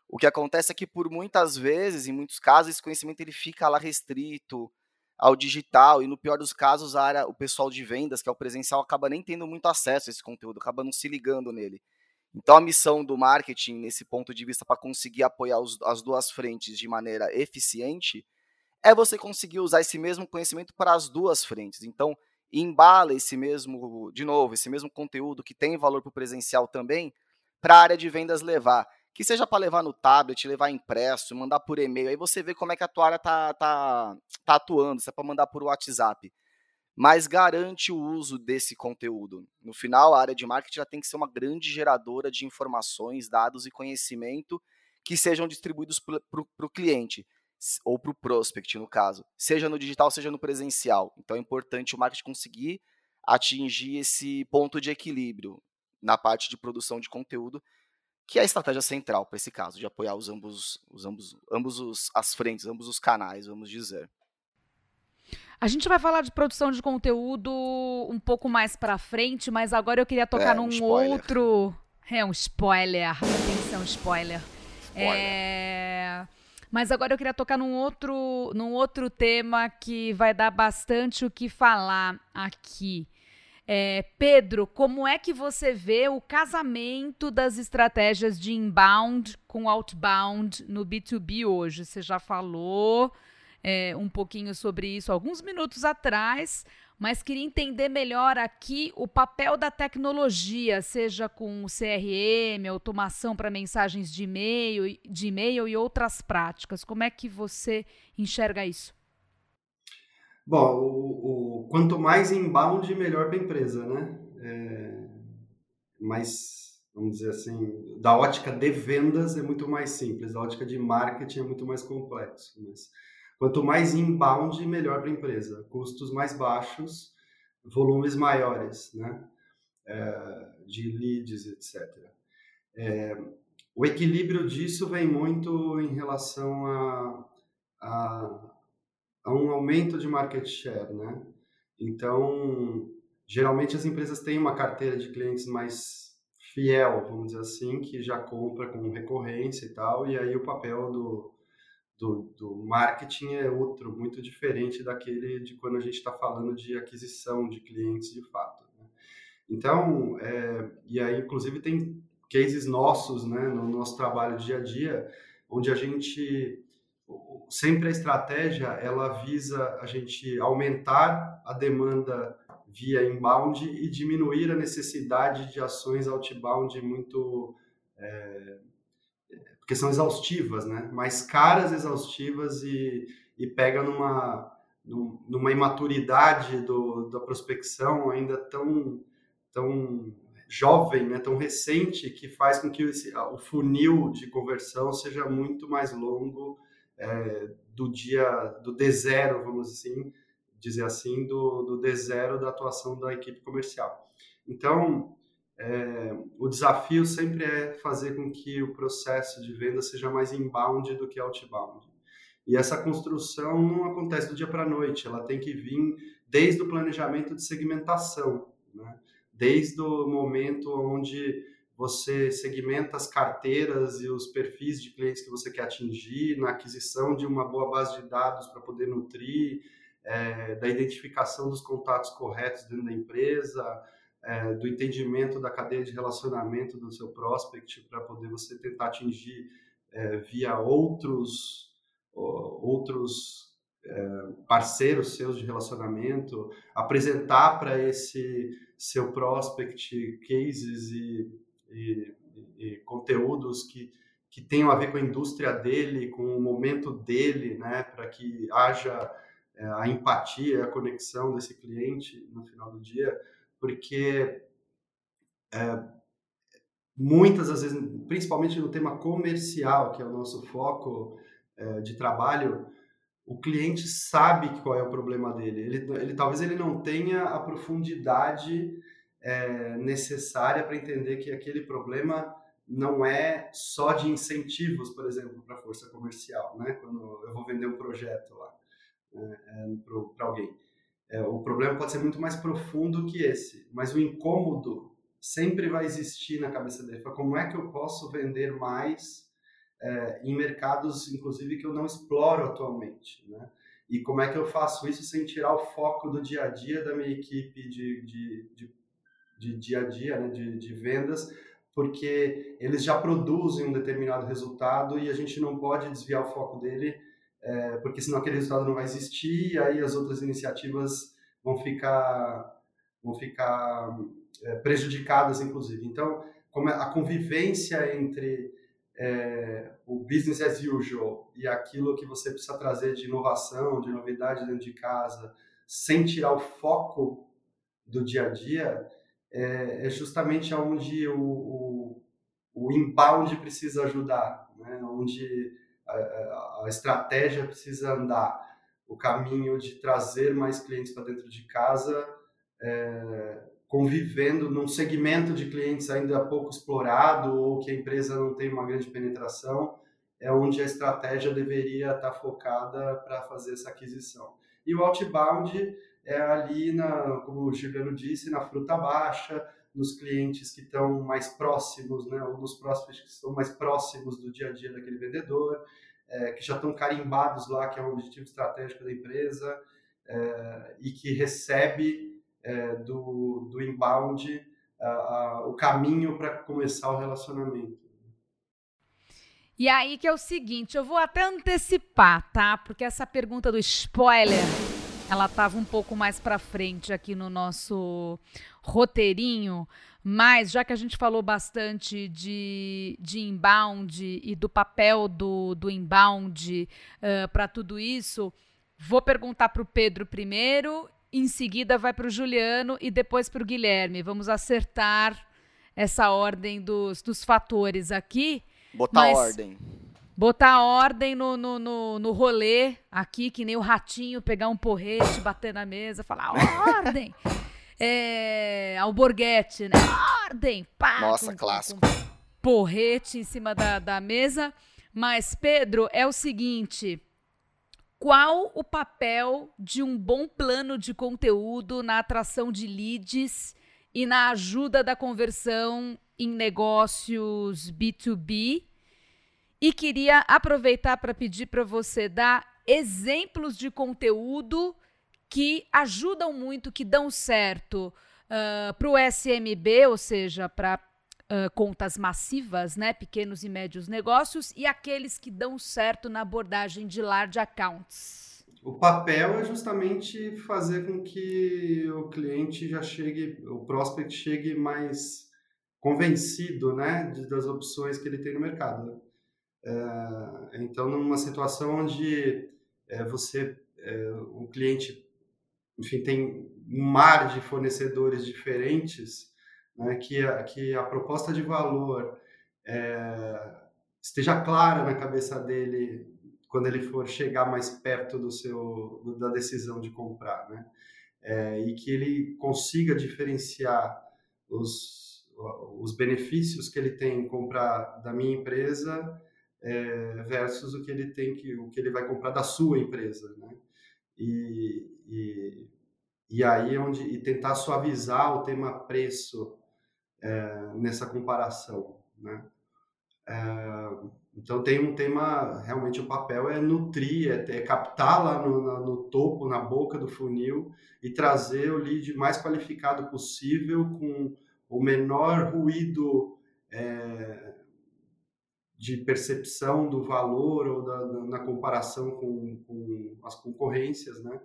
O que acontece é que por muitas vezes, em muitos casos, esse conhecimento ele fica lá restrito ao digital e no pior dos casos, a área, o pessoal de vendas, que é o presencial, acaba nem tendo muito acesso a esse conteúdo, acaba não se ligando nele. Então, a missão do marketing, nesse ponto de vista, para conseguir apoiar os, as duas frentes de maneira eficiente, é você conseguir usar esse mesmo conhecimento para as duas frentes. Então, embala esse mesmo, de novo, esse mesmo conteúdo que tem valor para o presencial também, para a área de vendas levar. Que seja para levar no tablet, levar impresso, mandar por e-mail. Aí você vê como é que a tua área está tá, tá atuando, se é para mandar por WhatsApp mas garante o uso desse conteúdo. No final, a área de marketing já tem que ser uma grande geradora de informações, dados e conhecimento que sejam distribuídos para o cliente ou para o prospect, no caso, seja no digital, seja no presencial. Então é importante o marketing conseguir atingir esse ponto de equilíbrio na parte de produção de conteúdo, que é a estratégia central para esse caso, de apoiar os ambos, os ambos, ambos os, as frentes, ambos os canais, vamos dizer. A gente vai falar de produção de conteúdo um pouco mais para frente, mas agora eu queria tocar é, num outro. É um spoiler. Atenção, spoiler. spoiler. É... Mas agora eu queria tocar num outro, num outro tema que vai dar bastante o que falar aqui. É, Pedro, como é que você vê o casamento das estratégias de inbound com outbound no B2B hoje? Você já falou é, um pouquinho sobre isso alguns minutos atrás, mas queria entender melhor aqui o papel da tecnologia, seja com CRM, automação para mensagens de e-mail, de e-mail e outras práticas. Como é que você enxerga isso? Bom, o, o quanto mais inbound, melhor para a empresa, né? É, mas, vamos dizer assim, da ótica de vendas é muito mais simples, da ótica de marketing é muito mais complexo. Mas quanto mais inbound, melhor para a empresa. Custos mais baixos, volumes maiores, né? É, de leads, etc. É, o equilíbrio disso vem muito em relação a, a, a um aumento de market share, né? Então, geralmente as empresas têm uma carteira de clientes mais fiel, vamos dizer assim, que já compra com recorrência e tal, e aí o papel do, do, do marketing é outro, muito diferente daquele de quando a gente está falando de aquisição de clientes de fato. Né? Então, é, e aí inclusive tem cases nossos, né, no nosso trabalho dia a dia, onde a gente sempre a estratégia ela visa a gente aumentar a demanda via inbound e diminuir a necessidade de ações outbound muito é, porque são exaustivas, né? Mais caras, exaustivas e, e pega numa numa imaturidade do, da prospecção ainda tão tão jovem, né, tão recente, que faz com que esse, o funil de conversão seja muito mais longo é, do dia do D0, vamos assim dizer assim, do, do D0 da atuação da equipe comercial. Então, é, o desafio sempre é fazer com que o processo de venda seja mais inbound do que outbound. E essa construção não acontece do dia para a noite, ela tem que vir desde o planejamento de segmentação, né? desde o momento onde você segmenta as carteiras e os perfis de clientes que você quer atingir, na aquisição de uma boa base de dados para poder nutrir, é, da identificação dos contatos corretos dentro da empresa, é, do entendimento da cadeia de relacionamento do seu prospect para poder você tentar atingir é, via outros outros é, parceiros seus de relacionamento, apresentar para esse seu prospect cases e e, e conteúdos que, que tenham a ver com a indústria dele, com o momento dele, né, para que haja é, a empatia, a conexão desse cliente no final do dia, porque é, muitas das vezes, principalmente no tema comercial, que é o nosso foco é, de trabalho, o cliente sabe qual é o problema dele. Ele, ele talvez ele não tenha a profundidade é, necessária para entender que aquele problema não é só de incentivos, por exemplo, para a força comercial, né? Quando eu vou vender um projeto lá né? é, para alguém. É, o problema pode ser muito mais profundo que esse, mas o incômodo sempre vai existir na cabeça dele. Como é que eu posso vender mais é, em mercados, inclusive, que eu não exploro atualmente, né? E como é que eu faço isso sem tirar o foco do dia a dia da minha equipe de, de, de de dia a dia, né, de, de vendas, porque eles já produzem um determinado resultado e a gente não pode desviar o foco dele, é, porque senão aquele resultado não vai existir e aí as outras iniciativas vão ficar, vão ficar é, prejudicadas, inclusive. Então, como a convivência entre é, o business as usual e aquilo que você precisa trazer de inovação, de novidade dentro de casa, sem tirar o foco do dia a dia, é, é justamente onde o, o, o, inbound precisa ajudar, né? onde a, a, estratégia precisa andar, o caminho de trazer mais clientes para dentro de casa, é, convivendo num segmento de clientes ainda pouco explorado ou que a empresa não tem uma grande penetração, é onde a estratégia deveria estar focada para fazer essa aquisição. E o outbound é ali, na, como o Juliano disse, na fruta baixa, nos clientes que estão mais próximos, né, ou nos próximos que estão mais próximos do dia a dia daquele vendedor, é, que já estão carimbados lá, que é um objetivo estratégico da empresa, é, e que recebe é, do, do inbound a, a, o caminho para começar o relacionamento. E aí que é o seguinte, eu vou até antecipar, tá? Porque essa pergunta do spoiler, ela estava um pouco mais para frente aqui no nosso roteirinho, mas já que a gente falou bastante de, de inbound e do papel do, do inbound uh, para tudo isso, vou perguntar para o Pedro primeiro, em seguida vai para o Juliano e depois para o Guilherme. Vamos acertar essa ordem dos, dos fatores aqui. Botar Mas, ordem. Botar ordem no, no, no, no, rolê aqui, que nem o ratinho, pegar um porrete, bater na mesa, falar ordem. [laughs] é, alborguete, né? Ordem! Pá, Nossa, com, clássico. Com porrete em cima da, da mesa. Mas, Pedro, é o seguinte. Qual o papel de um bom plano de conteúdo na atração de leads e na ajuda da conversão em negócios B2B. E queria aproveitar para pedir para você dar exemplos de conteúdo que ajudam muito, que dão certo uh, para o SMB, ou seja, para uh, contas massivas, né, pequenos e médios negócios, e aqueles que dão certo na abordagem de large accounts. O papel é justamente fazer com que o cliente já chegue, o prospect chegue mais convencido né, das opções que ele tem no mercado. É, então, numa situação onde é, você, é, um cliente, enfim, tem um mar de fornecedores diferentes, né, que, a, que a proposta de valor é, esteja clara na cabeça dele quando ele for chegar mais perto do seu da decisão de comprar, né? É, e que ele consiga diferenciar os os benefícios que ele tem em comprar da minha empresa é, versus o que ele tem que o que ele vai comprar da sua empresa, né? E, e, e aí é onde e tentar suavizar o tema preço é, nessa comparação, né? É, então tem um tema realmente o papel é nutrir, é, é captar lá no, no, topo, na boca do funil e trazer o lead mais qualificado possível com o menor ruído é, de percepção do valor ou da, da, na comparação com, com, as concorrências, né?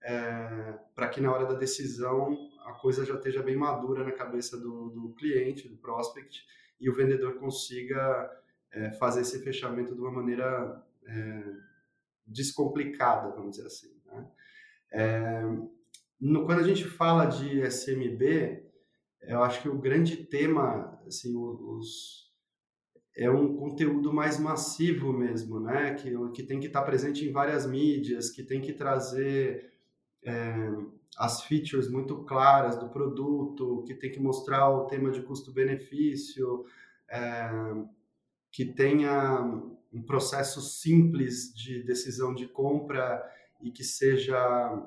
É, para que na hora da decisão a coisa já esteja bem madura na cabeça do, do cliente, do prospect, e o vendedor consiga é, fazer esse fechamento de uma maneira é, descomplicada, vamos dizer assim. Né? É, no, quando a gente fala de SMB, eu acho que o grande tema, assim, os, é um conteúdo mais massivo mesmo, né? Que, que tem que estar presente em várias mídias, que tem que trazer é, as features muito claras do produto, que tem que mostrar o tema de custo-benefício, é, que tenha um processo simples de decisão de compra e que seja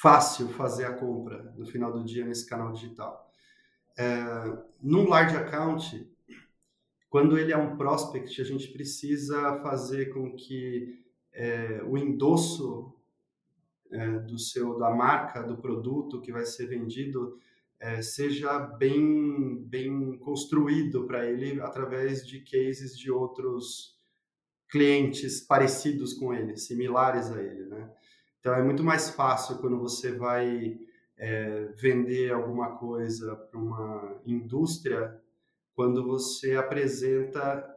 fácil fazer a compra no final do dia nesse canal digital. É, num large account, quando ele é um prospect, a gente precisa fazer com que é, o endosso é, do seu da marca do produto que vai ser vendido é, seja bem bem construído para ele através de cases de outros clientes parecidos com ele, similares a ele, né? Então é muito mais fácil quando você vai é, vender alguma coisa para uma indústria quando você apresenta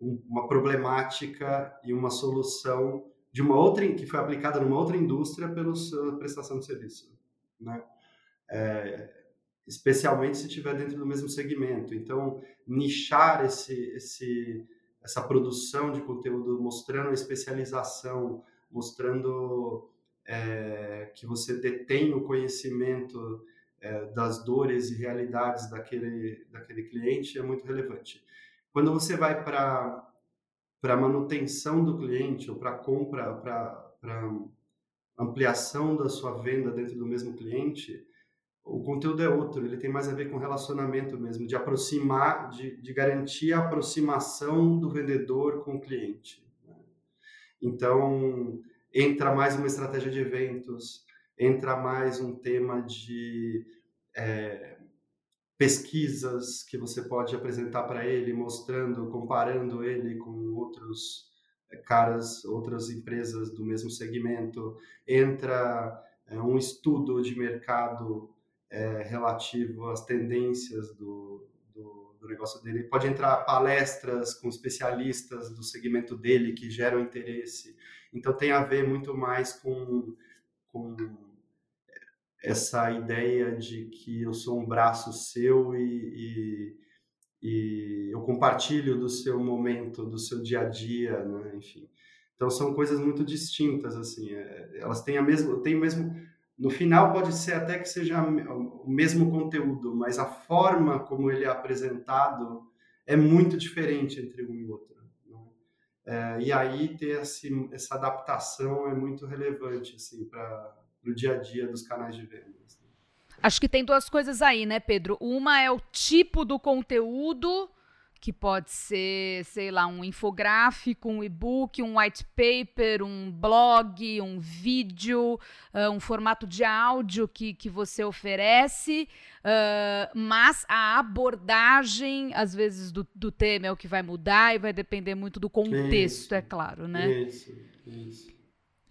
uma problemática e uma solução de uma outra que foi aplicada numa outra indústria pela sua prestação de serviço, né? É, especialmente se estiver dentro do mesmo segmento. Então, nichar esse, esse, essa produção de conteúdo, mostrando a especialização, mostrando é, que você detém o conhecimento é, das dores e realidades daquele, daquele cliente é muito relevante. Quando você vai para para manutenção do cliente ou para compra, para ampliação da sua venda dentro do mesmo cliente, o conteúdo é outro, ele tem mais a ver com relacionamento mesmo, de aproximar, de, de garantir a aproximação do vendedor com o cliente. Né? Então, entra mais uma estratégia de eventos, entra mais um tema de é, pesquisas que você pode apresentar para ele, mostrando, comparando ele com outros é, caras, outras empresas do mesmo segmento. Entra é, um estudo de mercado é, relativo às tendências do, do, do, negócio dele. Pode entrar palestras com especialistas do segmento dele que geram interesse. Então tem a ver muito mais com, com essa ideia de que eu sou um braço seu e, e, e, eu compartilho do seu momento, do seu dia a dia, né? enfim. Então são coisas muito distintas assim. É, elas têm a mesma, têm o mesmo. No final pode ser até que seja o mesmo conteúdo, mas a forma como ele é apresentado é muito diferente entre um e outro. Né? É, e aí ter essa adaptação é muito relevante assim para do dia a dia dos canais de vendas. Acho que tem duas coisas aí, né, Pedro? Uma é o tipo do conteúdo, que pode ser, sei lá, um infográfico, um e-book, um white paper, um blog, um vídeo, uh, um formato de áudio que, que você oferece, uh, mas a abordagem, às vezes, do, do tema é o que vai mudar e vai depender muito do contexto, isso, é claro, né? Isso, isso.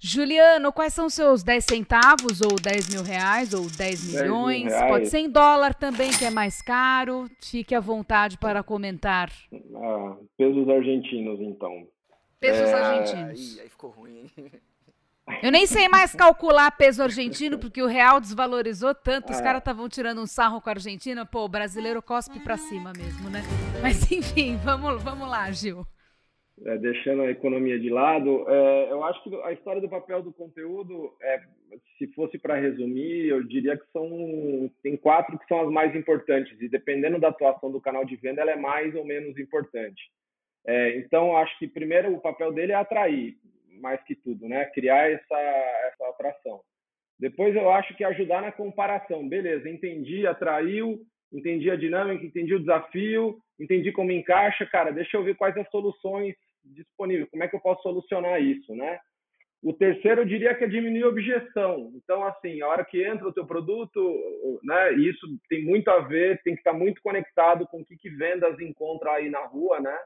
Juliano, quais são seus 10 centavos, ou 10 mil reais, ou 10 milhões? 10 Pode ser em dólar também, que é mais caro. Fique à vontade para comentar. Ah, pesos argentinos, então. Pesos é... argentinos. Ih, aí ficou ruim. [laughs] Eu nem sei mais calcular peso argentino, porque o real desvalorizou tanto. Os é. caras estavam tirando um sarro com a Argentina. Pô, o brasileiro cospe para cima mesmo, né? Mas enfim, vamos, vamos lá, Gil é, deixando a economia de lado, é, eu acho que a história do papel do conteúdo, é, se fosse para resumir, eu diria que são tem quatro que são as mais importantes e dependendo da atuação do canal de venda, ela é mais ou menos importante. É, então, acho que primeiro o papel dele é atrair, mais que tudo, né? Criar essa essa atração. Depois, eu acho que ajudar na comparação. Beleza, entendi, atraiu, entendi a dinâmica, entendi o desafio, entendi como encaixa, cara, deixa eu ver quais as soluções disponível, como é que eu posso solucionar isso, né? O terceiro, eu diria que é diminuir a objeção. Então, assim, a hora que entra o teu produto, né, isso tem muito a ver, tem que estar muito conectado com o que, que vendas encontra aí na rua, né?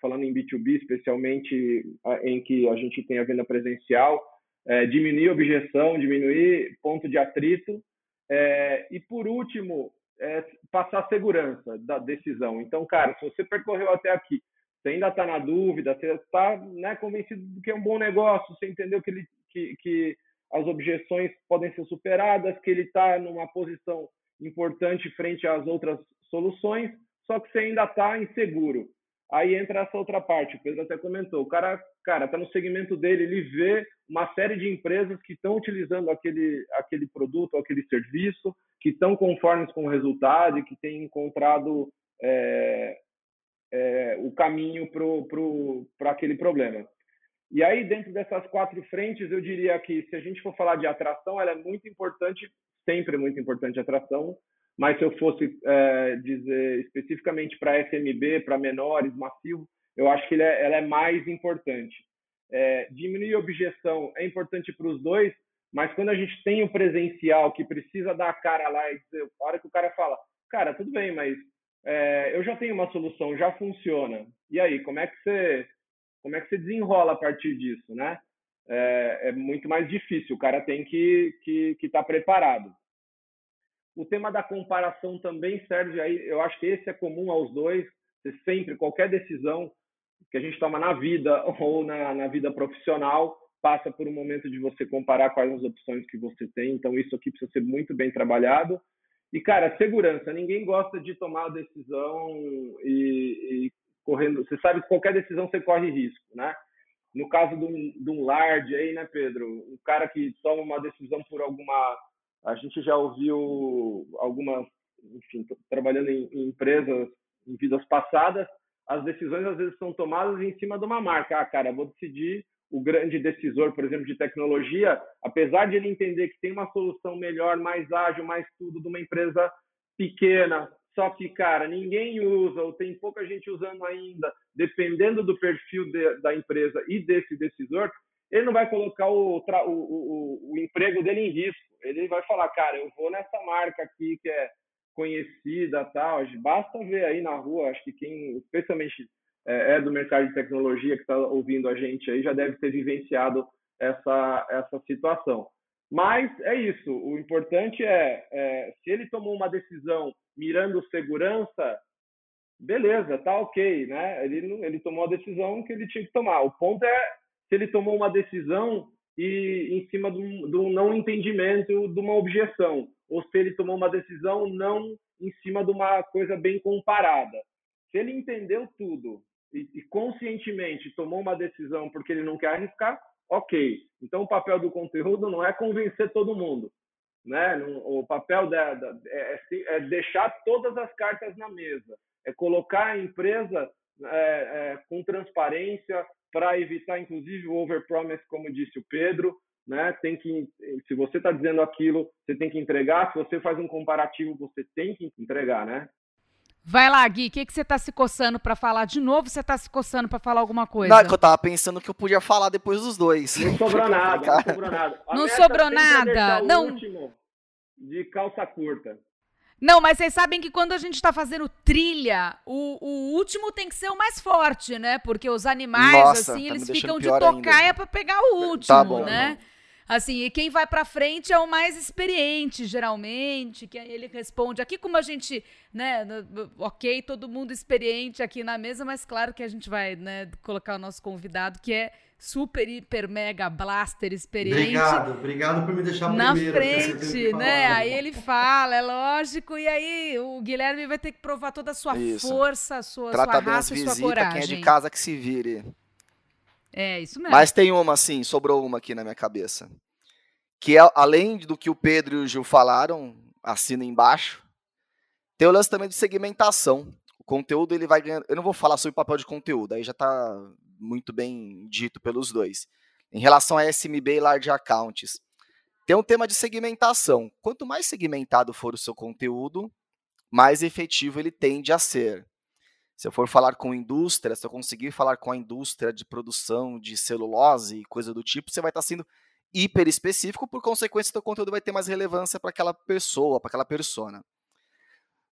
Falando em B2B, especialmente em que a gente tem a venda presencial, é, diminuir objeção, diminuir ponto de atrito. É, e, por último, é, passar segurança da decisão. Então, cara, se você percorreu até aqui, você ainda está na dúvida, você está né, convencido de que é um bom negócio, você entendeu que, ele, que, que as objeções podem ser superadas, que ele está numa posição importante frente às outras soluções, só que você ainda está inseguro. Aí entra essa outra parte, o Pedro até comentou, o cara cara está no segmento dele, ele vê uma série de empresas que estão utilizando aquele, aquele produto, aquele serviço, que estão conformes com o resultado e que têm encontrado é, é, o caminho para aquele problema. E aí, dentro dessas quatro frentes, eu diria que se a gente for falar de atração, ela é muito importante, sempre muito importante a atração, mas se eu fosse é, dizer especificamente para SMB, para menores, massivo, eu acho que é, ela é mais importante. É, diminuir objeção é importante para os dois, mas quando a gente tem o presencial que precisa dar a cara lá e dizer, a hora que o cara fala, cara, tudo bem, mas é, eu já tenho uma solução, já funciona. E aí, como é que você, como é que você desenrola a partir disso, né? É, é muito mais difícil. O cara tem que que estar tá preparado. O tema da comparação também serve aí. Eu acho que esse é comum aos dois. Você sempre qualquer decisão que a gente toma na vida [laughs] ou na, na vida profissional passa por um momento de você comparar quais as opções que você tem. Então isso aqui precisa ser muito bem trabalhado. E, cara, segurança. Ninguém gosta de tomar decisão e, e, correndo. Você sabe que qualquer decisão você corre risco, né? No caso de um, de um large aí, né, Pedro? Um cara que toma uma decisão por alguma. A gente já ouviu algumas, enfim, trabalhando em, em empresas em vidas passadas, as decisões às vezes são tomadas em cima de uma marca. Ah, cara, vou decidir o grande decisor, por exemplo, de tecnologia, apesar de ele entender que tem uma solução melhor, mais ágil, mais tudo de uma empresa pequena, só que, cara, ninguém usa ou tem pouca gente usando ainda, dependendo do perfil de, da empresa e desse decisor, ele não vai colocar o, o, o, o, emprego dele em risco. Ele vai falar, cara, eu vou nessa marca aqui que é conhecida, tal. Basta ver aí na rua, acho que quem, especialmente é, é do mercado de tecnologia que está ouvindo a gente aí, já deve ter vivenciado essa, essa situação. Mas é isso. O importante é, é, se ele tomou uma decisão mirando segurança, beleza, tá ok, né? Ele, ele tomou a decisão que ele tinha que tomar. O ponto é se ele tomou uma decisão e em cima de um, de um não entendimento de uma objeção, ou se ele tomou uma decisão não em cima de uma coisa bem comparada. Se ele entendeu tudo e, e conscientemente tomou uma decisão porque ele não quer arriscar, ok. Então o papel do conteúdo não é convencer todo mundo, né? O papel da, da, é, é, é deixar todas as cartas na mesa, é colocar a empresa é, é, com transparência para evitar, inclusive, o overpromise, como disse o Pedro. Né? Tem que, se você está dizendo aquilo, você tem que entregar. Se você faz um comparativo, você tem que entregar, né? Vai lá, Gui, o que, que você está se coçando para falar? De novo, você está se coçando para falar alguma coisa? Não, é que eu tava pensando que eu podia falar depois dos dois. Não sobrou [laughs] nada, não sobrou nada. A não sobrou nada. Não. de calça curta. Não, mas vocês sabem que quando a gente está fazendo trilha, o, o, último tem que ser o mais forte, né? Porque os animais, Nossa, assim, tá eles ficam de tocaia para pegar o tá último, tá bom, né? Não. Assim, e quem vai para frente é o mais experiente, geralmente, que ele responde. Aqui, como a gente, né, ok, todo mundo experiente aqui na mesa, mas claro que a gente vai, né, colocar o nosso convidado, que é super, hiper, mega blaster experiente. Obrigado, obrigado por me deixar na primeiro. Na frente, né? Aí ele fala, é lógico, e aí o Guilherme vai ter que provar toda a sua Isso. força, a sua, Trata sua raça e sua coragem. Quem é de casa que se vire. É, isso mesmo. Mas tem uma, assim, sobrou uma aqui na minha cabeça. Que é, além do que o Pedro e o Gil falaram, assina embaixo, tem o lance também de segmentação. O conteúdo, ele vai ganhando... Eu não vou falar sobre papel de conteúdo, aí já tá muito bem dito pelos dois. Em relação a SMB e Large Accounts, tem um tema de segmentação. Quanto mais segmentado for o seu conteúdo, mais efetivo ele tende a ser. Se eu for falar com indústria, se eu conseguir falar com a indústria de produção de celulose e coisa do tipo, você vai estar sendo hiper específico, por consequência, seu conteúdo vai ter mais relevância para aquela pessoa, para aquela persona.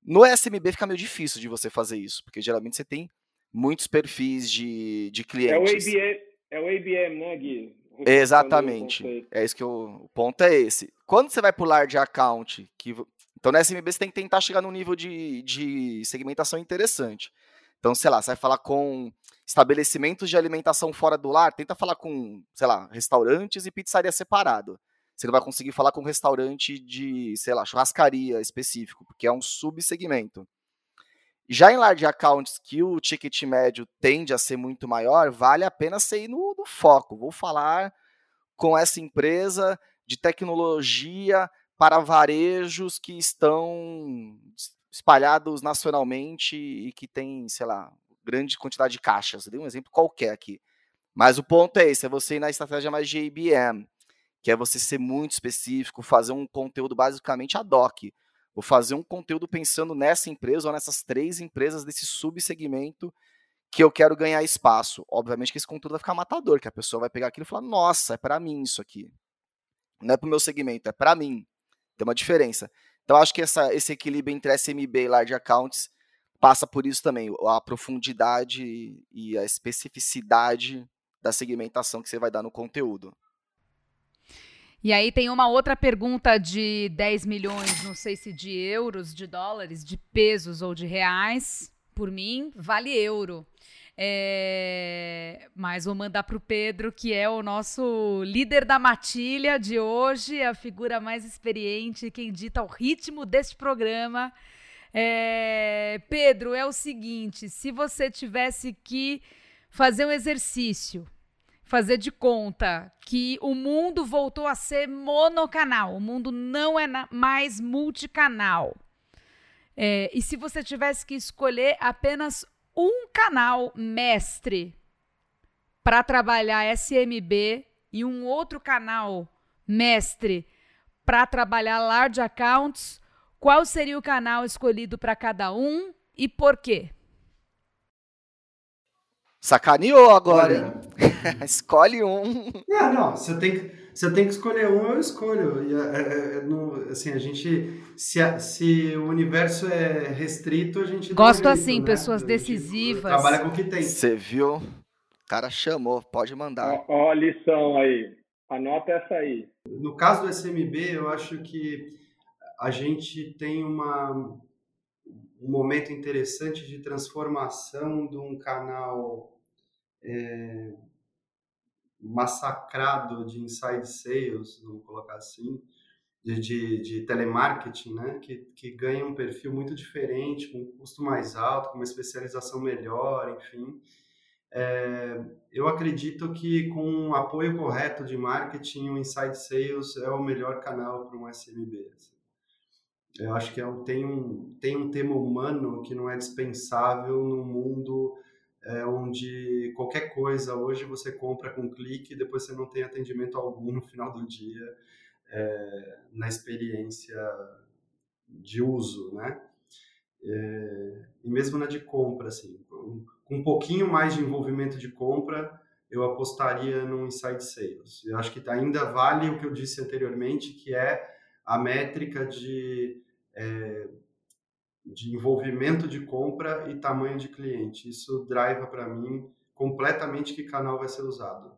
No SMB fica meio difícil de você fazer isso, porque geralmente você tem muitos perfis de, de clientes. É o ABM, é o ABM né, Gui? Exatamente. É isso que eu, o ponto é esse. Quando você vai pular de account, que, então no SMB você tem que tentar chegar num nível de, de segmentação interessante. Então, sei lá, você vai falar com estabelecimentos de alimentação fora do lar, tenta falar com, sei lá, restaurantes e pizzaria separado. Você não vai conseguir falar com restaurante de, sei lá, churrascaria específico, porque é um subsegmento. Já em large accounts, que o ticket médio tende a ser muito maior, vale a pena você ir no, no foco. Vou falar com essa empresa de tecnologia para varejos que estão espalhados nacionalmente e que tem, sei lá, grande quantidade de caixas. Eu dei um exemplo qualquer aqui. Mas o ponto é esse, é você ir na estratégia mais de IBM, que é você ser muito específico, fazer um conteúdo basicamente ad hoc. Vou fazer um conteúdo pensando nessa empresa ou nessas três empresas desse subsegmento que eu quero ganhar espaço. Obviamente que esse conteúdo vai ficar matador, que a pessoa vai pegar aquilo e falar: "Nossa, é para mim isso aqui". Não é para o meu segmento, é para mim. Tem uma diferença. Então, acho que essa, esse equilíbrio entre SMB e large accounts passa por isso também, a profundidade e a especificidade da segmentação que você vai dar no conteúdo. E aí tem uma outra pergunta de 10 milhões, não sei se de euros, de dólares, de pesos ou de reais. Por mim, vale euro. É... Mas vou mandar para o Pedro, que é o nosso líder da matilha de hoje, a figura mais experiente, quem dita o ritmo deste programa. É... Pedro, é o seguinte: se você tivesse que fazer um exercício, fazer de conta que o mundo voltou a ser monocanal, o mundo não é mais multicanal. É, e se você tivesse que escolher apenas um canal mestre para trabalhar SMB e um outro canal mestre para trabalhar large accounts, qual seria o canal escolhido para cada um e por quê? Sacaneou agora. [laughs] Escolhe um. Não, não, você tem que se eu tenho que escolher um, eu escolho. E, é, é, no, assim, a gente, se, a, se o universo é restrito, a gente gosto assim, né? pessoas decisivas. Trabalha com o que tem. Você viu? O cara chamou, pode mandar. Ó, ó a lição aí. Anota essa aí. No caso do SMB, eu acho que a gente tem uma, um momento interessante de transformação de um canal é, massacrado de inside sales, vamos colocar assim, de, de, de, telemarketing, né? que, que ganha um perfil muito diferente, com um custo mais alto, com uma especialização melhor, enfim. É, eu acredito que com um apoio correto de marketing, o inside sales é o melhor canal para um SMB. Assim. Eu acho que é tem, um, tem um tema humano que não é dispensável no mundo é, onde qualquer coisa hoje você compra com clique e depois você não tem atendimento algum no final do dia é, na experiência de uso, né? É, e mesmo na de compra, assim, com, com um pouquinho mais de envolvimento de compra, eu apostaria no inside sales. Eu acho que ainda vale o que eu disse anteriormente, que é a métrica de é, de envolvimento de compra e tamanho de cliente. Isso driva para mim completamente que canal vai ser usado.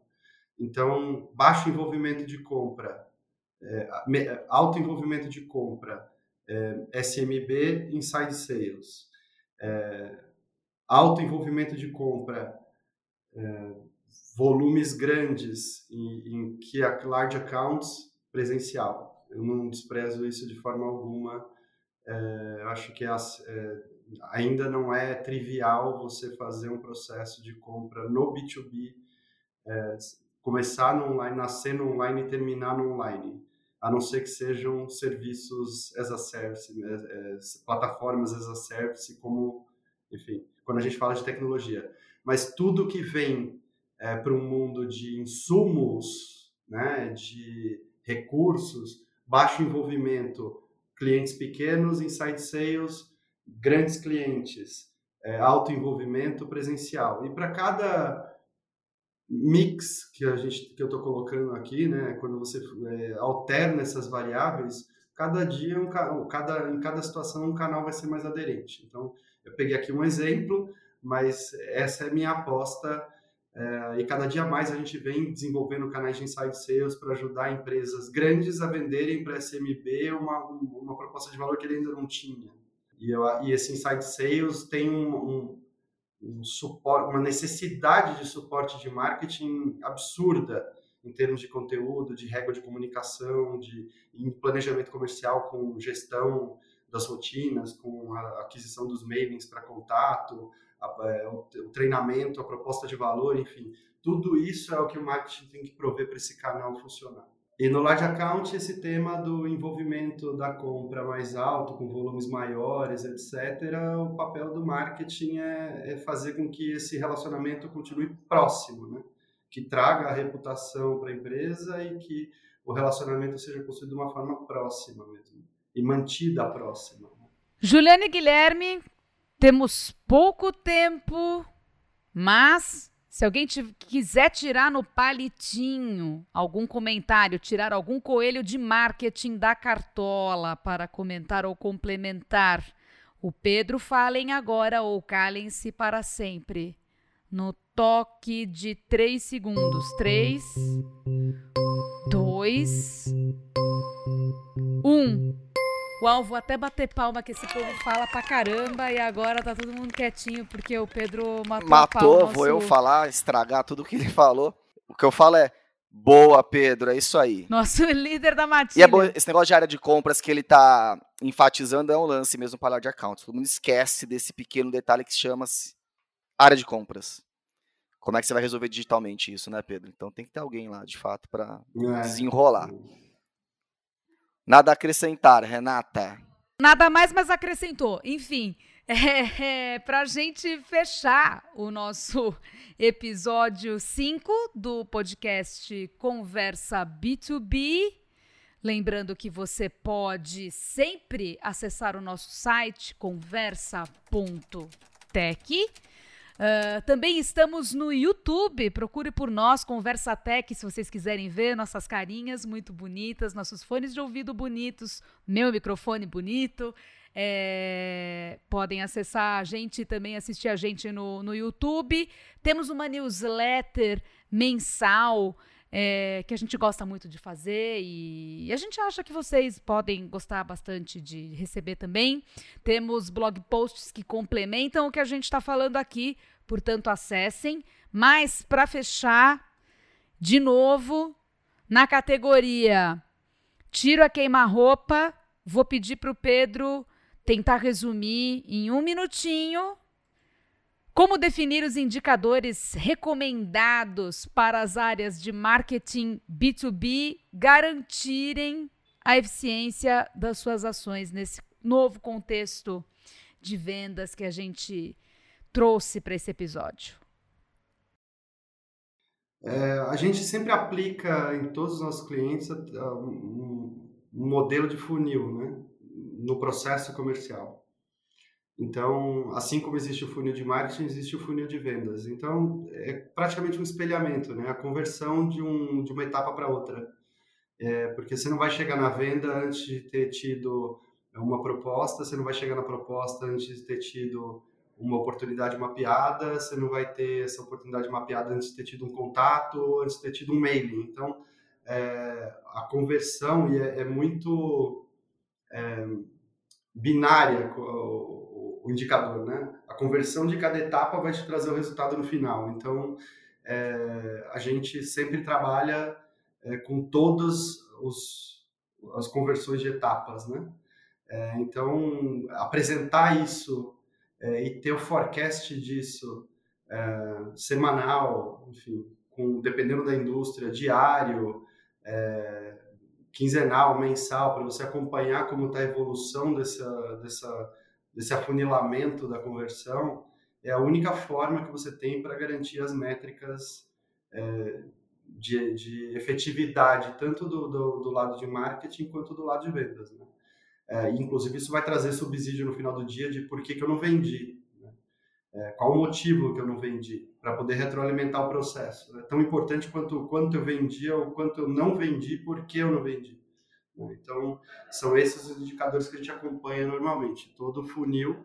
Então, baixo envolvimento de compra, é, alto envolvimento de compra, é, SMB, inside sales. É, alto envolvimento de compra, é, volumes grandes em, em que a large accounts presencial. Eu não desprezo isso de forma alguma é, acho que as, é, ainda não é trivial você fazer um processo de compra no B2B, é, começar no online, nascer no online e terminar no online, a não ser que sejam serviços as a service, né, plataformas as a service, como, enfim, quando a gente fala de tecnologia. Mas tudo que vem para um mundo de insumos, né, de recursos, baixo envolvimento, clientes pequenos, inside sales, grandes clientes, é, alto envolvimento presencial. E para cada mix que a gente que eu estou colocando aqui, né, quando você é, alterna essas variáveis, cada dia um cada em cada situação um canal vai ser mais aderente. Então eu peguei aqui um exemplo, mas essa é minha aposta é, e cada dia mais a gente vem desenvolvendo canais de inside sales para ajudar empresas grandes a venderem para SMB uma, uma proposta de valor que ele ainda não tinha. E, eu, e esse inside sales tem um, um, um suporte, uma necessidade de suporte de marketing absurda em termos de conteúdo, de régua de comunicação, de planejamento comercial com gestão das rotinas, com a aquisição dos mailings para contato, a, é, o, treinamento, a proposta de valor, enfim, tudo isso é o que o marketing tem que prover para esse canal funcionar. E no large account, esse tema do envolvimento da compra mais alto, com volumes maiores, etc., o papel do marketing é, é fazer com que esse relacionamento continue próximo, né? que traga a reputação para a empresa e que o relacionamento seja construído de uma forma próxima mesmo, e mantida próxima. Juliane Guilherme, temos pouco tempo, mas se alguém quiser tirar no palitinho algum comentário, tirar algum coelho de marketing da cartola para comentar ou complementar, o Pedro falem agora ou calem-se para sempre. No toque de três segundos. Três, dois, um. Uau, vou até bater palma que esse povo fala pra caramba e agora tá todo mundo quietinho porque o Pedro matou Matou, nosso... vou eu falar, estragar tudo que ele falou. O que eu falo é boa, Pedro, é isso aí. Nosso [laughs] líder da matilha. E é bom, esse negócio de área de compras que ele tá enfatizando é um lance mesmo para de accounts. Todo mundo esquece desse pequeno detalhe que chama-se área de compras. Como é que você vai resolver digitalmente isso, né, Pedro? Então tem que ter alguém lá, de fato, para é. desenrolar. Nada a acrescentar, Renata. Nada mais, mas acrescentou. Enfim, [laughs] é, é, para a gente fechar o nosso episódio 5 do podcast Conversa B2B, lembrando que você pode sempre acessar o nosso site conversa.tech Uh, também estamos no YouTube. Procure por nós, Conversa Tech, se vocês quiserem ver nossas carinhas muito bonitas, nossos fones de ouvido bonitos, meu microfone bonito. É, podem acessar a gente também assistir a gente no, no YouTube. Temos uma newsletter mensal é, que a gente gosta muito de fazer e a gente acha que vocês podem gostar bastante de receber também. Temos blog posts que complementam o que a gente está falando aqui, portanto, acessem. Mas, para fechar, de novo, na categoria Tiro a queima-roupa, vou pedir para o Pedro tentar resumir em um minutinho como definir os indicadores recomendados para as áreas de marketing B2B garantirem a eficiência das suas ações nesse novo contexto de vendas que a gente trouxe para esse episódio? É, a gente sempre aplica em todos os nossos clientes um, um modelo de funil, né? No processo comercial. Então, assim como existe o funil de marketing, existe o funil de vendas. Então, é praticamente um espelhamento, né? A conversão de, um, de uma etapa para outra. É, porque você não vai chegar na venda antes de ter tido uma proposta, você não vai chegar na proposta antes de ter tido uma oportunidade mapeada, você não vai ter essa oportunidade mapeada antes de ter tido um contato, antes de ter tido um mailing. Então, é, a conversão é, é muito é, binária o indicador, né? A conversão de cada etapa vai te trazer o resultado no final. Então, é, a gente sempre trabalha é, com todas os, as conversões de etapas, né? É, então, apresentar isso é, e ter o forecast disso é, semanal, enfim, com, dependendo da indústria, diário, é, quinzenal, mensal, para você acompanhar como está a evolução dessa, dessa desse afunilamento da conversão, é a única forma que você tem para garantir as métricas é, de, de, efetividade, tanto do, do, do, lado de marketing quanto do lado de vendas. Né? É, inclusive, isso vai trazer subsídio no final do dia de por que, que eu não vendi. Né? É, qual o motivo que eu não vendi, para poder retroalimentar o processo. É tão importante quanto o quanto eu vendi ou quanto eu não vendi, por que eu não vendi. Né? Então, são esses os indicadores que a gente acompanha normalmente. Todo o funil,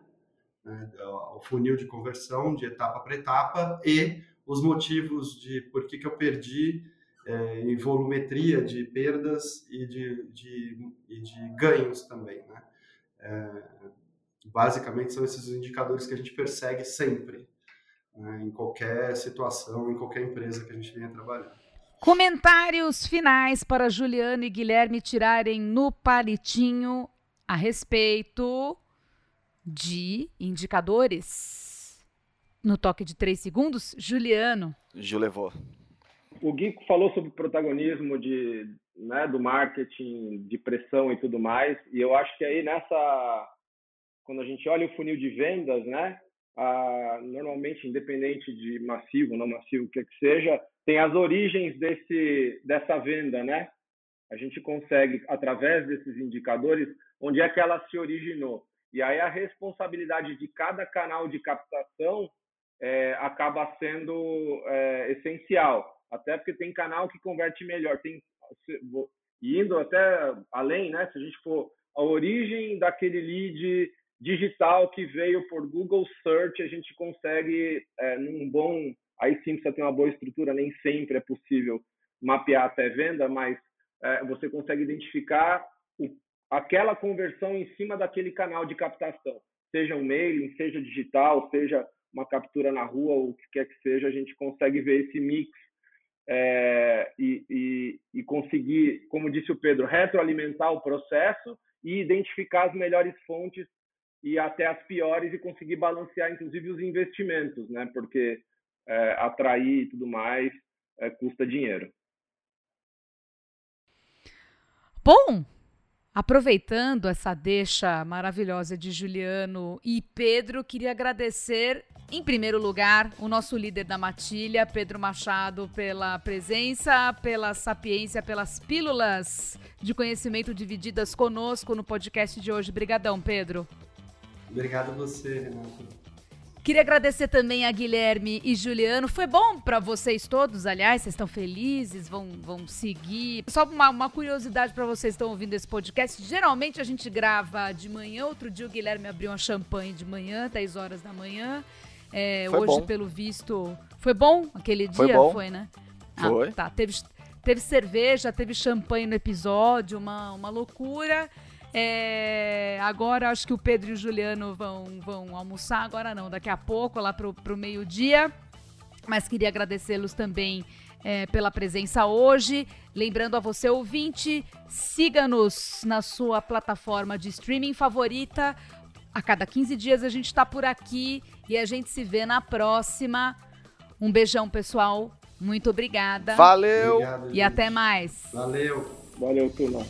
né, o funil de conversão de etapa para etapa e os motivos de por que, que eu perdi é, em volumetria de perdas e de, de, e de ganhos também. Né? É, basicamente, são esses os indicadores que a gente persegue sempre, né, em qualquer situação, em qualquer empresa que a gente venha trabalhar. Comentários finais para Juliano e Guilherme tirarem no palitinho a respeito de indicadores. No toque de três segundos, Juliano. Ju levou. O Gui falou sobre o protagonismo de, né, do marketing, de pressão e tudo mais. E eu acho que aí nessa. Quando a gente olha o funil de vendas, né? Ah, normalmente, independente de massivo, não massivo, o que, que seja, tem as origens desse, dessa venda, né? A gente consegue, através desses indicadores, onde é que ela se originou. E aí a responsabilidade de cada canal de captação é, acaba sendo é, essencial. Até porque tem canal que converte melhor. Tem, indo até além, né? Se a gente for a origem daquele lead digital que veio por Google Search, a gente consegue, é, num bom Aí sim precisa ter uma boa estrutura, nem sempre é possível mapear até venda, mas é, você consegue identificar o, aquela conversão em cima daquele canal de captação, seja um mailing, seja digital, seja uma captura na rua, ou o que quer que seja, a gente consegue ver esse mix é, e, e, e conseguir, como disse o Pedro, retroalimentar o processo e identificar as melhores fontes e até as piores e conseguir balancear, inclusive, os investimentos, né? Porque é, atrair e tudo mais é, custa dinheiro. Bom, aproveitando essa deixa maravilhosa de Juliano e Pedro, queria agradecer, em primeiro lugar, o nosso líder da matilha, Pedro Machado, pela presença, pela sapiência, pelas pílulas de conhecimento divididas conosco no podcast de hoje. Obrigadão, Pedro. Obrigado a você, Renato. Queria agradecer também a Guilherme e Juliano. Foi bom para vocês todos, aliás, vocês estão felizes, vão, vão seguir. Só uma, uma curiosidade para vocês que estão ouvindo esse podcast. Geralmente a gente grava de manhã, outro dia o Guilherme abriu uma champanhe de manhã, 10 horas da manhã. É, hoje, bom. pelo visto, foi bom aquele dia? Foi, bom. foi né? Ah, foi. Tá, teve, teve cerveja, teve champanhe no episódio, uma, uma loucura. É, agora acho que o Pedro e o Juliano vão, vão almoçar, agora não, daqui a pouco, lá pro, pro meio-dia. Mas queria agradecê-los também é, pela presença hoje. Lembrando a você, ouvinte, siga-nos na sua plataforma de streaming favorita. A cada 15 dias a gente está por aqui e a gente se vê na próxima. Um beijão, pessoal. Muito obrigada. Valeu. Obrigado, e até mais. Valeu. Valeu, turma.